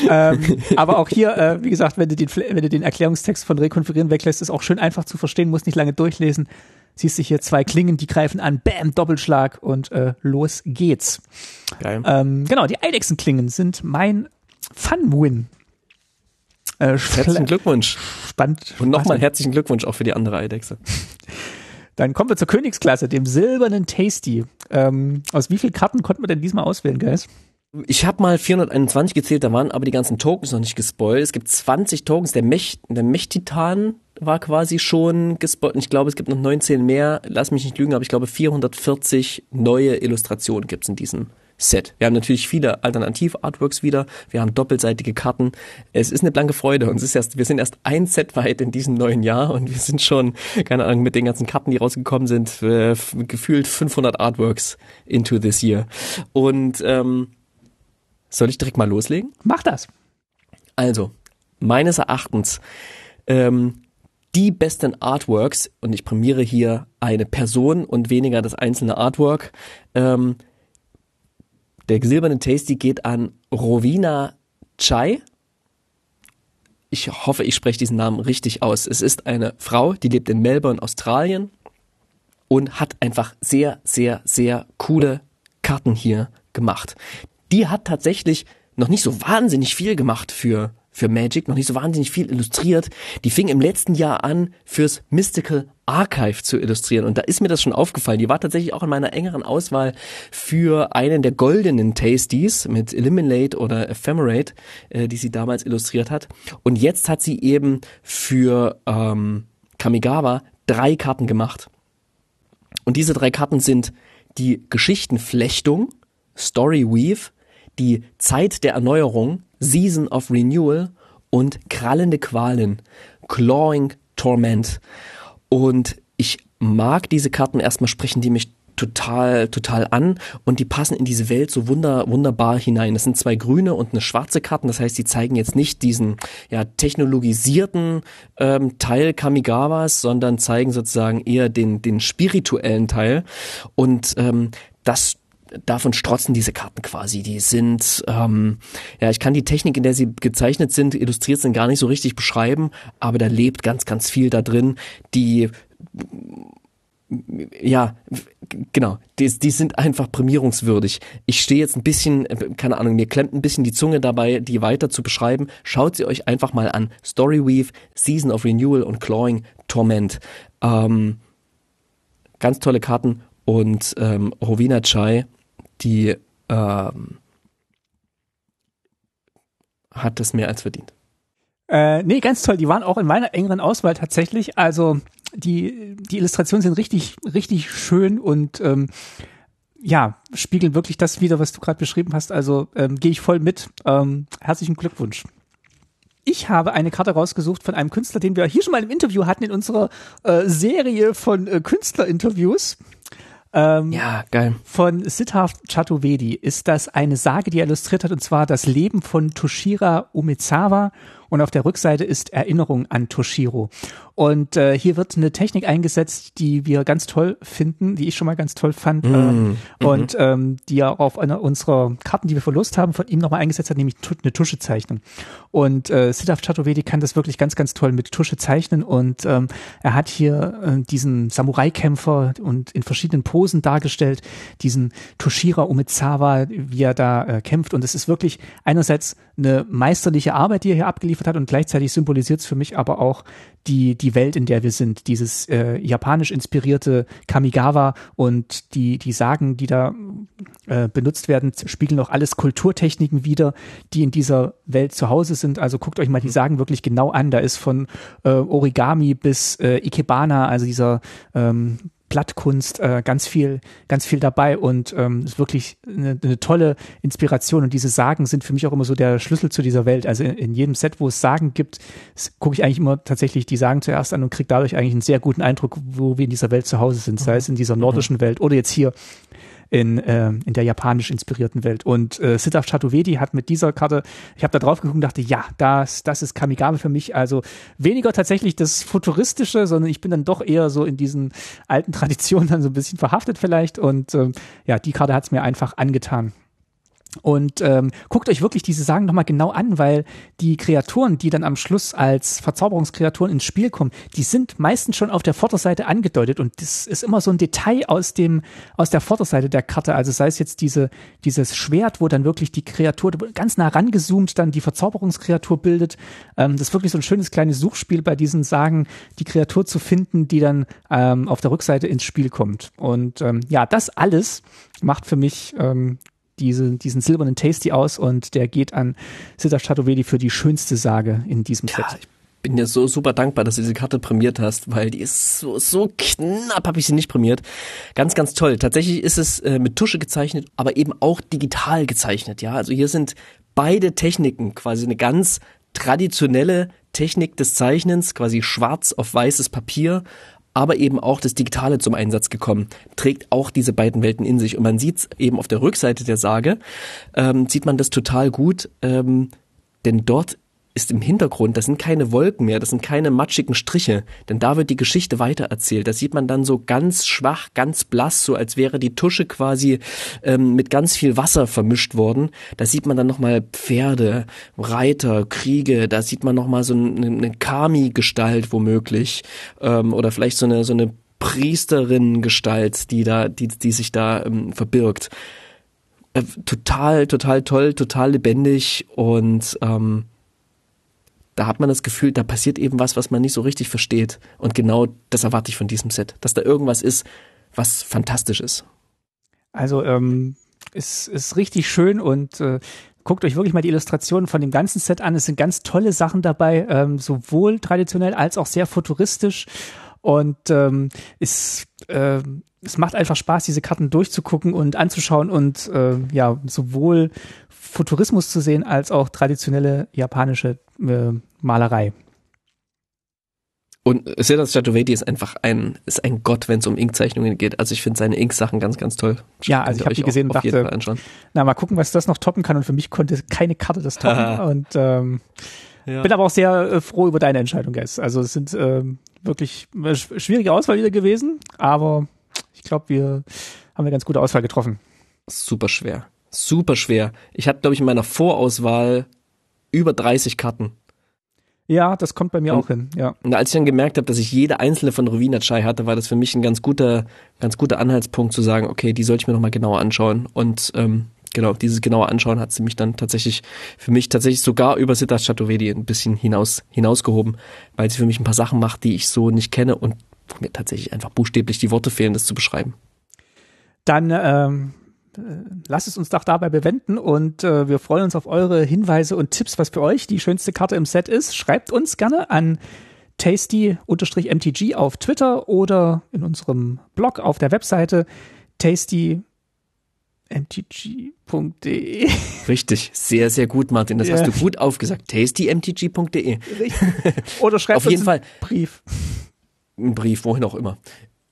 Speaker 2: ähm, aber auch hier, äh, wie gesagt, wenn du, den, wenn du den Erklärungstext von Rekonfigurieren weglässt, ist auch schön einfach zu verstehen, muss nicht lange durchlesen. Siehst du hier zwei Klingen, die greifen an, bam, Doppelschlag und äh, los geht's. Geil. Ähm, genau, die Eidechsenklingen sind mein Fun-Win.
Speaker 1: Äh, herzlichen Glückwunsch. Spannend. Und nochmal herzlichen Glückwunsch auch für die andere Eidechse.
Speaker 2: Dann kommen wir zur Königsklasse, dem silbernen Tasty. Ähm, aus wie vielen Karten konnten wir denn diesmal auswählen, Guys?
Speaker 1: Ich habe mal 421 gezählt, da waren aber die ganzen Tokens noch nicht gespoilt. Es gibt 20 Tokens, der Mech, der Mech-Titan war quasi schon gespoilt. Ich glaube, es gibt noch 19 mehr. Lass mich nicht lügen, aber ich glaube 440 neue Illustrationen gibt's in diesem Set. Wir haben natürlich viele Alternativ-Artworks wieder. Wir haben doppelseitige Karten. Es ist eine blanke Freude und es ist erst, wir sind erst ein Set weit in diesem neuen Jahr und wir sind schon, keine Ahnung, mit den ganzen Karten, die rausgekommen sind, äh, gefühlt 500 Artworks into this year. Und ähm, soll ich direkt mal loslegen?
Speaker 2: Mach das.
Speaker 1: Also, meines Erachtens, ähm, die besten Artworks, und ich prämiere hier eine Person und weniger das einzelne Artwork, ähm, der silberne Tasty geht an Rovina Chai. Ich hoffe, ich spreche diesen Namen richtig aus. Es ist eine Frau, die lebt in Melbourne, Australien und hat einfach sehr, sehr, sehr coole Karten hier gemacht die hat tatsächlich noch nicht so wahnsinnig viel gemacht für für Magic, noch nicht so wahnsinnig viel illustriert. Die fing im letzten Jahr an, fürs Mystical Archive zu illustrieren. Und da ist mir das schon aufgefallen. Die war tatsächlich auch in meiner engeren Auswahl für einen der goldenen Tasties mit Eliminate oder Ephemerate, äh, die sie damals illustriert hat. Und jetzt hat sie eben für ähm, Kamigawa drei Karten gemacht. Und diese drei Karten sind die Geschichtenflechtung, Story Weave, die Zeit der Erneuerung, Season of Renewal und krallende Qualen, Clawing Torment. Und ich mag diese Karten, erstmal sprechen die mich total, total an und die passen in diese Welt so wunder, wunderbar hinein. Das sind zwei grüne und eine schwarze Karten, das heißt, die zeigen jetzt nicht diesen ja, technologisierten ähm, Teil Kamigawas, sondern zeigen sozusagen eher den, den spirituellen Teil und ähm, das davon strotzen diese Karten quasi. Die sind, ähm, ja, ich kann die Technik, in der sie gezeichnet sind, illustriert sind, gar nicht so richtig beschreiben, aber da lebt ganz, ganz viel da drin. Die ja, genau, die, die sind einfach prämierungswürdig. Ich stehe jetzt ein bisschen, keine Ahnung, mir klemmt ein bisschen die Zunge dabei, die weiter zu beschreiben. Schaut sie euch einfach mal an. Storyweave, Season of Renewal und Clawing Torment. Ähm, ganz tolle Karten und ähm, Rovina Chai die ähm, hat es mehr als verdient.
Speaker 2: Äh, nee, ganz toll. Die waren auch in meiner engeren Auswahl tatsächlich. Also die, die Illustrationen sind richtig, richtig schön und ähm, ja, spiegeln wirklich das wieder, was du gerade beschrieben hast. Also ähm, gehe ich voll mit. Ähm, herzlichen Glückwunsch. Ich habe eine Karte rausgesucht von einem Künstler, den wir hier schon mal im Interview hatten in unserer äh, Serie von äh, Künstlerinterviews.
Speaker 1: Ähm, ja, geil.
Speaker 2: Von Siddharth Chaturvedi ist das eine Sage, die er illustriert hat, und zwar das Leben von Toshira Umezawa und auf der Rückseite ist Erinnerung an Toshiro. Und äh, hier wird eine Technik eingesetzt, die wir ganz toll finden, die ich schon mal ganz toll fand äh, und mm ähm, die er auf einer unserer Karten, die wir verlost haben, von ihm nochmal eingesetzt hat, nämlich eine Tuschezeichnung. Und äh, Siddharth Chaturvedi kann das wirklich ganz, ganz toll mit Tusche zeichnen und ähm, er hat hier äh, diesen Samurai-Kämpfer und in verschiedenen Posen dargestellt, diesen Toshira Umezawa, wie er da äh, kämpft und es ist wirklich einerseits eine meisterliche Arbeit, die er hier abgeliefert hat und gleichzeitig symbolisiert es für mich aber auch die, die Welt, in der wir sind, dieses äh, japanisch inspirierte Kamigawa und die, die Sagen, die da äh, benutzt werden, spiegeln auch alles Kulturtechniken wieder, die in dieser Welt zu Hause sind. Also guckt euch mal die Sagen wirklich genau an. Da ist von äh, Origami bis äh, Ikebana, also dieser ähm, Blattkunst, äh, ganz viel, ganz viel dabei und ähm, ist wirklich eine, eine tolle Inspiration. Und diese Sagen sind für mich auch immer so der Schlüssel zu dieser Welt. Also in, in jedem Set, wo es Sagen gibt, gucke ich eigentlich immer tatsächlich die Sagen zuerst an und kriege dadurch eigentlich einen sehr guten Eindruck, wo wir in dieser Welt zu Hause sind, sei es in dieser nordischen Welt oder jetzt hier in, äh, in der japanisch inspirierten Welt. Und äh, Siddharth Chaturvedi hat mit dieser Karte, ich habe da drauf geguckt und dachte, ja, das, das ist Kamigawa für mich. Also weniger tatsächlich das Futuristische, sondern ich bin dann doch eher so in diesen alten Traditionen dann so ein bisschen verhaftet vielleicht. Und ähm, ja, die Karte hat es mir einfach angetan. Und ähm, guckt euch wirklich diese Sagen nochmal genau an, weil die Kreaturen, die dann am Schluss als Verzauberungskreaturen ins Spiel kommen, die sind meistens schon auf der Vorderseite angedeutet und das ist immer so ein Detail aus dem aus der Vorderseite der Karte. Also sei es jetzt diese dieses Schwert, wo dann wirklich die Kreatur ganz nah rangezoomt dann die Verzauberungskreatur bildet. Ähm, das ist wirklich so ein schönes kleines Suchspiel bei diesen Sagen, die Kreatur zu finden, die dann ähm, auf der Rückseite ins Spiel kommt. Und ähm, ja, das alles macht für mich ähm, diese, diesen silbernen Tasty aus und der geht an Siddharth Chaturvedi für die schönste Sage in diesem
Speaker 1: Ja,
Speaker 2: Set.
Speaker 1: ich bin dir so super dankbar, dass du diese Karte prämiert hast, weil die ist so, so knapp, habe ich sie nicht prämiert. Ganz, ganz toll. Tatsächlich ist es äh, mit Tusche gezeichnet, aber eben auch digital gezeichnet. Ja, also hier sind beide Techniken, quasi eine ganz traditionelle Technik des Zeichnens, quasi schwarz auf weißes Papier, aber eben auch das Digitale zum Einsatz gekommen, trägt auch diese beiden Welten in sich. Und man sieht es eben auf der Rückseite der Sage, ähm, sieht man das total gut, ähm, denn dort ist im Hintergrund, das sind keine Wolken mehr, das sind keine matschigen Striche, denn da wird die Geschichte weitererzählt. Da sieht man dann so ganz schwach, ganz blass, so als wäre die Tusche quasi ähm, mit ganz viel Wasser vermischt worden. Da sieht man dann nochmal Pferde, Reiter, Kriege, da sieht man nochmal so eine, eine Kami-Gestalt womöglich ähm, oder vielleicht so eine, so eine Priesterin-Gestalt, die da, die, die sich da ähm, verbirgt. Äh, total, total toll, total lebendig und ähm, da hat man das Gefühl, da passiert eben was, was man nicht so richtig versteht. Und genau das erwarte ich von diesem Set, dass da irgendwas ist, was fantastisch ist.
Speaker 2: Also ähm, ist, ist richtig schön und äh, guckt euch wirklich mal die Illustrationen von dem ganzen Set an. Es sind ganz tolle Sachen dabei, ähm, sowohl traditionell als auch sehr futuristisch. Und ähm, es, äh, es macht einfach Spaß, diese Karten durchzugucken und anzuschauen und äh, ja, sowohl Futurismus zu sehen als auch traditionelle japanische äh, Malerei.
Speaker 1: Und Siddharth Chaturvedi ist einfach ein, ist ein Gott, wenn es um Inkzeichnungen geht. Also ich finde seine Ink-Sachen ganz, ganz toll.
Speaker 2: Ja, also ich habe die gesehen und dachte, na mal gucken, was das noch toppen kann. Und für mich konnte keine Karte das toppen. und ähm, ja. bin aber auch sehr äh, froh über deine Entscheidung, Guys. Also es sind ähm, wirklich äh, schwierige Auswahl wieder gewesen, aber ich glaube, wir haben eine ganz gute Auswahl getroffen.
Speaker 1: Super schwer. Super schwer. Ich hatte, glaube ich, in meiner Vorauswahl über 30 Karten.
Speaker 2: Ja, das kommt bei mir und, auch hin, ja.
Speaker 1: Und als ich dann gemerkt habe, dass ich jede einzelne von Rovina Chai hatte, war das für mich ein ganz guter, ganz guter Anhaltspunkt zu sagen, okay, die sollte ich mir nochmal genauer anschauen. Und ähm, genau, dieses genaue Anschauen hat sie mich dann tatsächlich, für mich tatsächlich sogar über Siddharth Chaturvedi ein bisschen hinaus, hinausgehoben, weil sie für mich ein paar Sachen macht, die ich so nicht kenne und wo mir tatsächlich einfach buchstäblich die Worte fehlen, das zu beschreiben.
Speaker 2: Dann ähm, lasst es uns doch dabei bewenden und äh, wir freuen uns auf eure Hinweise und Tipps, was für euch die schönste Karte im Set ist. Schreibt uns gerne an tasty-mtg auf Twitter oder in unserem Blog auf der Webseite tasty mtg.de.
Speaker 1: Richtig, sehr, sehr gut, Martin. Das ja. hast du gut aufgesagt. tastymtg.de.
Speaker 2: Oder schreibt
Speaker 1: Auf jeden
Speaker 2: uns
Speaker 1: Fall.
Speaker 2: Brief.
Speaker 1: Ein Brief, wohin auch immer.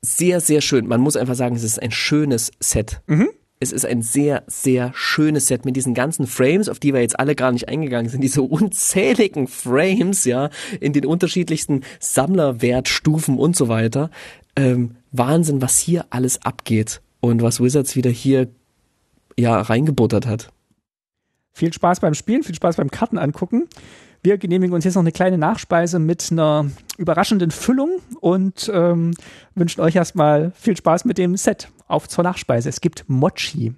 Speaker 1: Sehr, sehr schön. Man muss einfach sagen, es ist ein schönes Set.
Speaker 2: Mhm.
Speaker 1: Es ist ein sehr, sehr schönes Set mit diesen ganzen Frames, auf die wir jetzt alle gar nicht eingegangen sind. Diese unzähligen Frames, ja, in den unterschiedlichsten Sammlerwertstufen und so weiter. Ähm, Wahnsinn, was hier alles abgeht und was Wizards wieder hier ja reingebuttert hat.
Speaker 2: Viel Spaß beim Spielen, viel Spaß beim Karten angucken. Wir genehmigen uns jetzt noch eine kleine Nachspeise mit einer überraschenden Füllung und ähm, wünschen euch erstmal viel Spaß mit dem Set. Auf zur Nachspeise. Es gibt Mochi.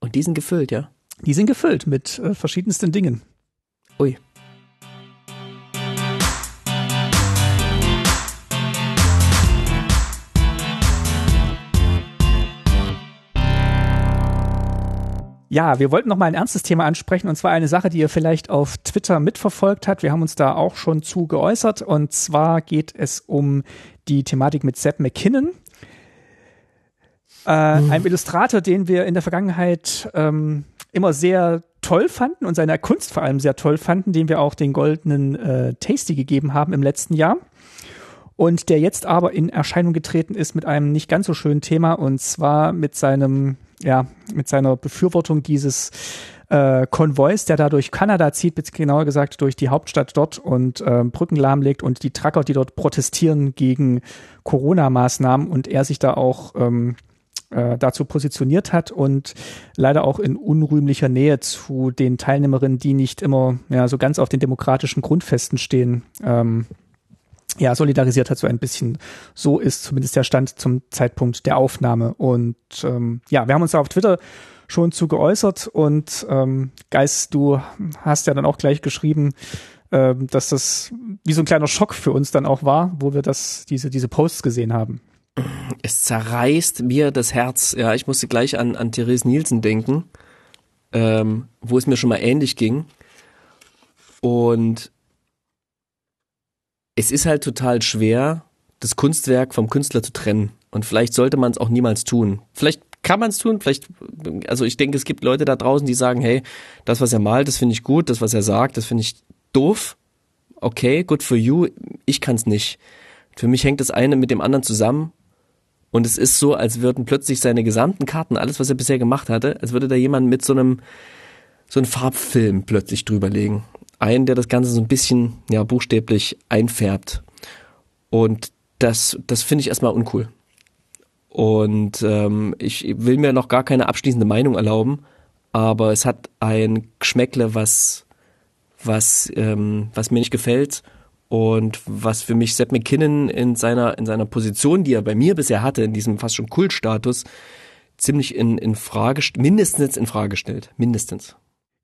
Speaker 1: Und die sind gefüllt, ja?
Speaker 2: Die sind gefüllt mit äh, verschiedensten Dingen.
Speaker 1: Ui.
Speaker 2: Ja, wir wollten noch mal ein ernstes Thema ansprechen und zwar eine Sache, die ihr vielleicht auf Twitter mitverfolgt habt. Wir haben uns da auch schon zu geäußert und zwar geht es um die Thematik mit Sepp McKinnon, äh, mhm. einem Illustrator, den wir in der Vergangenheit ähm, immer sehr toll fanden und seine Kunst vor allem sehr toll fanden, dem wir auch den goldenen äh, Tasty gegeben haben im letzten Jahr. und der jetzt aber in Erscheinung getreten ist mit einem nicht ganz so schönen Thema und zwar mit seinem, ja, mit seiner Befürwortung dieses äh, Konvois, der da durch Kanada zieht, genauer gesagt durch die Hauptstadt dort und äh, Brücken lahmlegt und die Trucker, die dort protestieren gegen Corona-Maßnahmen und er sich da auch ähm, äh, dazu positioniert hat und leider auch in unrühmlicher Nähe zu den Teilnehmerinnen, die nicht immer ja, so ganz auf den demokratischen Grundfesten stehen, ähm, ja, solidarisiert hat so ein bisschen. So ist zumindest der Stand zum Zeitpunkt der Aufnahme. Und ähm, ja, wir haben uns da auf Twitter schon zu geäußert und ähm, Geist, du hast ja dann auch gleich geschrieben, ähm, dass das wie so ein kleiner Schock für uns dann auch war, wo wir das, diese, diese Posts gesehen haben.
Speaker 1: Es zerreißt mir das Herz. Ja, ich musste gleich an, an Therese Nielsen denken, ähm, wo es mir schon mal ähnlich ging. Und es ist halt total schwer, das Kunstwerk vom Künstler zu trennen. Und vielleicht sollte man es auch niemals tun. Vielleicht kann man es tun, vielleicht, also ich denke, es gibt Leute da draußen, die sagen, hey, das, was er malt, das finde ich gut, das, was er sagt, das finde ich doof. Okay, good for you. Ich kann es nicht. Für mich hängt das eine mit dem anderen zusammen. Und es ist so, als würden plötzlich seine gesamten Karten, alles, was er bisher gemacht hatte, als würde da jemand mit so einem, so einem Farbfilm plötzlich drüberlegen. Einen, der das Ganze so ein bisschen, ja, buchstäblich einfärbt. Und das, das finde ich erstmal uncool. Und ähm, ich will mir noch gar keine abschließende Meinung erlauben, aber es hat ein Geschmäckle, was, was, ähm, was mir nicht gefällt und was für mich Sepp McKinnon in seiner, in seiner Position, die er bei mir bisher hatte, in diesem fast schon Kultstatus, ziemlich in, in Frage, mindestens in Frage stellt. Mindestens.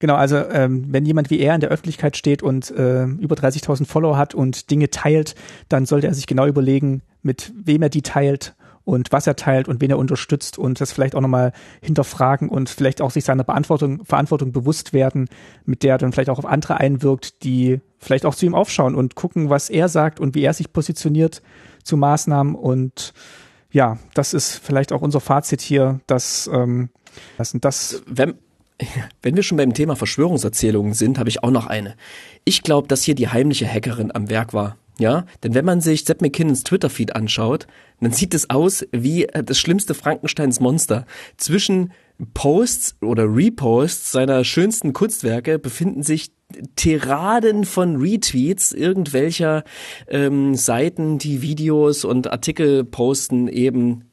Speaker 2: Genau, also ähm, wenn jemand wie er in der Öffentlichkeit steht und äh, über 30.000 Follower hat und Dinge teilt, dann sollte er sich genau überlegen, mit wem er die teilt und was er teilt und wen er unterstützt und das vielleicht auch nochmal hinterfragen und vielleicht auch sich seiner Beantwortung, Verantwortung bewusst werden, mit der er dann vielleicht auch auf andere einwirkt, die vielleicht auch zu ihm aufschauen und gucken, was er sagt und wie er sich positioniert zu Maßnahmen. Und ja, das ist vielleicht auch unser Fazit hier, dass ähm, das, das
Speaker 1: wenn, wenn wir schon beim Thema Verschwörungserzählungen sind, habe ich auch noch eine. Ich glaube, dass hier die heimliche Hackerin am Werk war. Ja, denn wenn man sich Sepp McKinnons Twitter-Feed anschaut, dann sieht es aus wie äh, das schlimmste Frankensteins Monster. Zwischen Posts oder Reposts seiner schönsten Kunstwerke befinden sich Tiraden von Retweets irgendwelcher ähm, Seiten, die Videos und Artikel posten, eben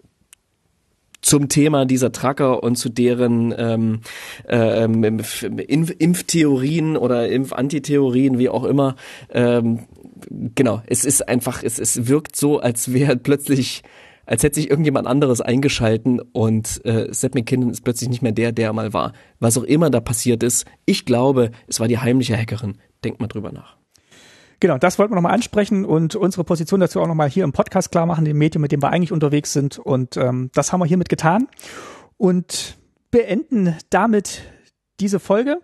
Speaker 1: zum Thema dieser Tracker und zu deren ähm, äh, Impf Impftheorien oder Impfanttheorien, wie auch immer. Ähm, genau, es ist einfach, es, es wirkt so, als wäre plötzlich, als hätte sich irgendjemand anderes eingeschalten und äh, Seth McKinnon ist plötzlich nicht mehr der, der er mal war. Was auch immer da passiert ist, ich glaube, es war die heimliche Hackerin. Denkt mal drüber nach.
Speaker 2: Genau, das wollten wir nochmal ansprechen und unsere Position dazu auch nochmal hier im Podcast klar machen, dem Medium, mit dem wir eigentlich unterwegs sind. Und ähm, das haben wir hiermit getan und beenden damit diese Folge.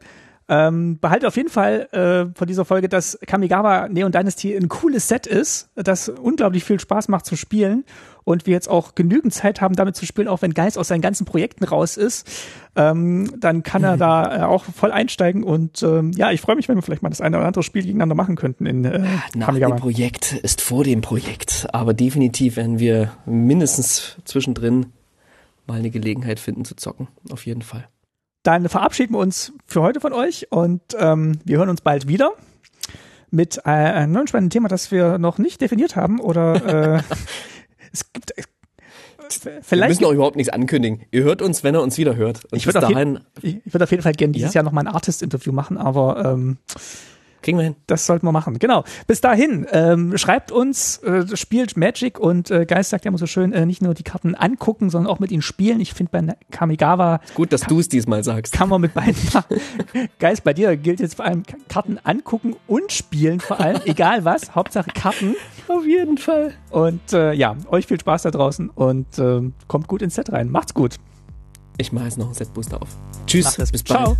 Speaker 2: Ähm, behalte auf jeden Fall äh, von dieser Folge, dass Kamigawa Neon Dynasty ein cooles Set ist, das unglaublich viel Spaß macht zu spielen und wir jetzt auch genügend Zeit haben, damit zu spielen, auch wenn Geist aus seinen ganzen Projekten raus ist, ähm, dann kann er da äh, auch voll einsteigen und ähm, ja, ich freue mich, wenn wir vielleicht mal das eine oder andere Spiel gegeneinander machen könnten in äh,
Speaker 1: Nach Kamigawa. dem Projekt ist vor dem Projekt, aber definitiv werden wir mindestens zwischendrin mal eine Gelegenheit finden zu zocken, auf jeden Fall.
Speaker 2: Dann verabschieden wir uns für heute von euch und ähm, wir hören uns bald wieder mit äh, einem neuen spannenden Thema, das wir noch nicht definiert haben oder äh, es gibt äh,
Speaker 1: Vielleicht wir müssen auch überhaupt nichts ankündigen. Ihr hört uns, wenn ihr uns wieder hört.
Speaker 2: Und ich würde auf, würd auf, jeden Fall gerne dieses ja? Jahr noch mal ein Artist-Interview machen, aber ähm,
Speaker 1: Kriegen wir hin.
Speaker 2: Das sollten wir machen. Genau. Bis dahin, ähm, schreibt uns, äh, spielt Magic und äh, Geist sagt ja immer so schön, äh, nicht nur die Karten angucken, sondern auch mit ihnen spielen. Ich finde bei Kamigawa.
Speaker 1: Gut, dass du es diesmal sagst.
Speaker 2: Kann man mit beiden machen. Geist, bei dir gilt jetzt vor allem Karten angucken und spielen vor allem. Egal was. Hauptsache Karten.
Speaker 1: Auf jeden Fall.
Speaker 2: Und äh, ja, euch viel Spaß da draußen und äh, kommt gut ins Set rein. Macht's gut.
Speaker 1: Ich mache jetzt noch ein Set Booster auf. Tschüss.
Speaker 2: Bis bald. Ciao.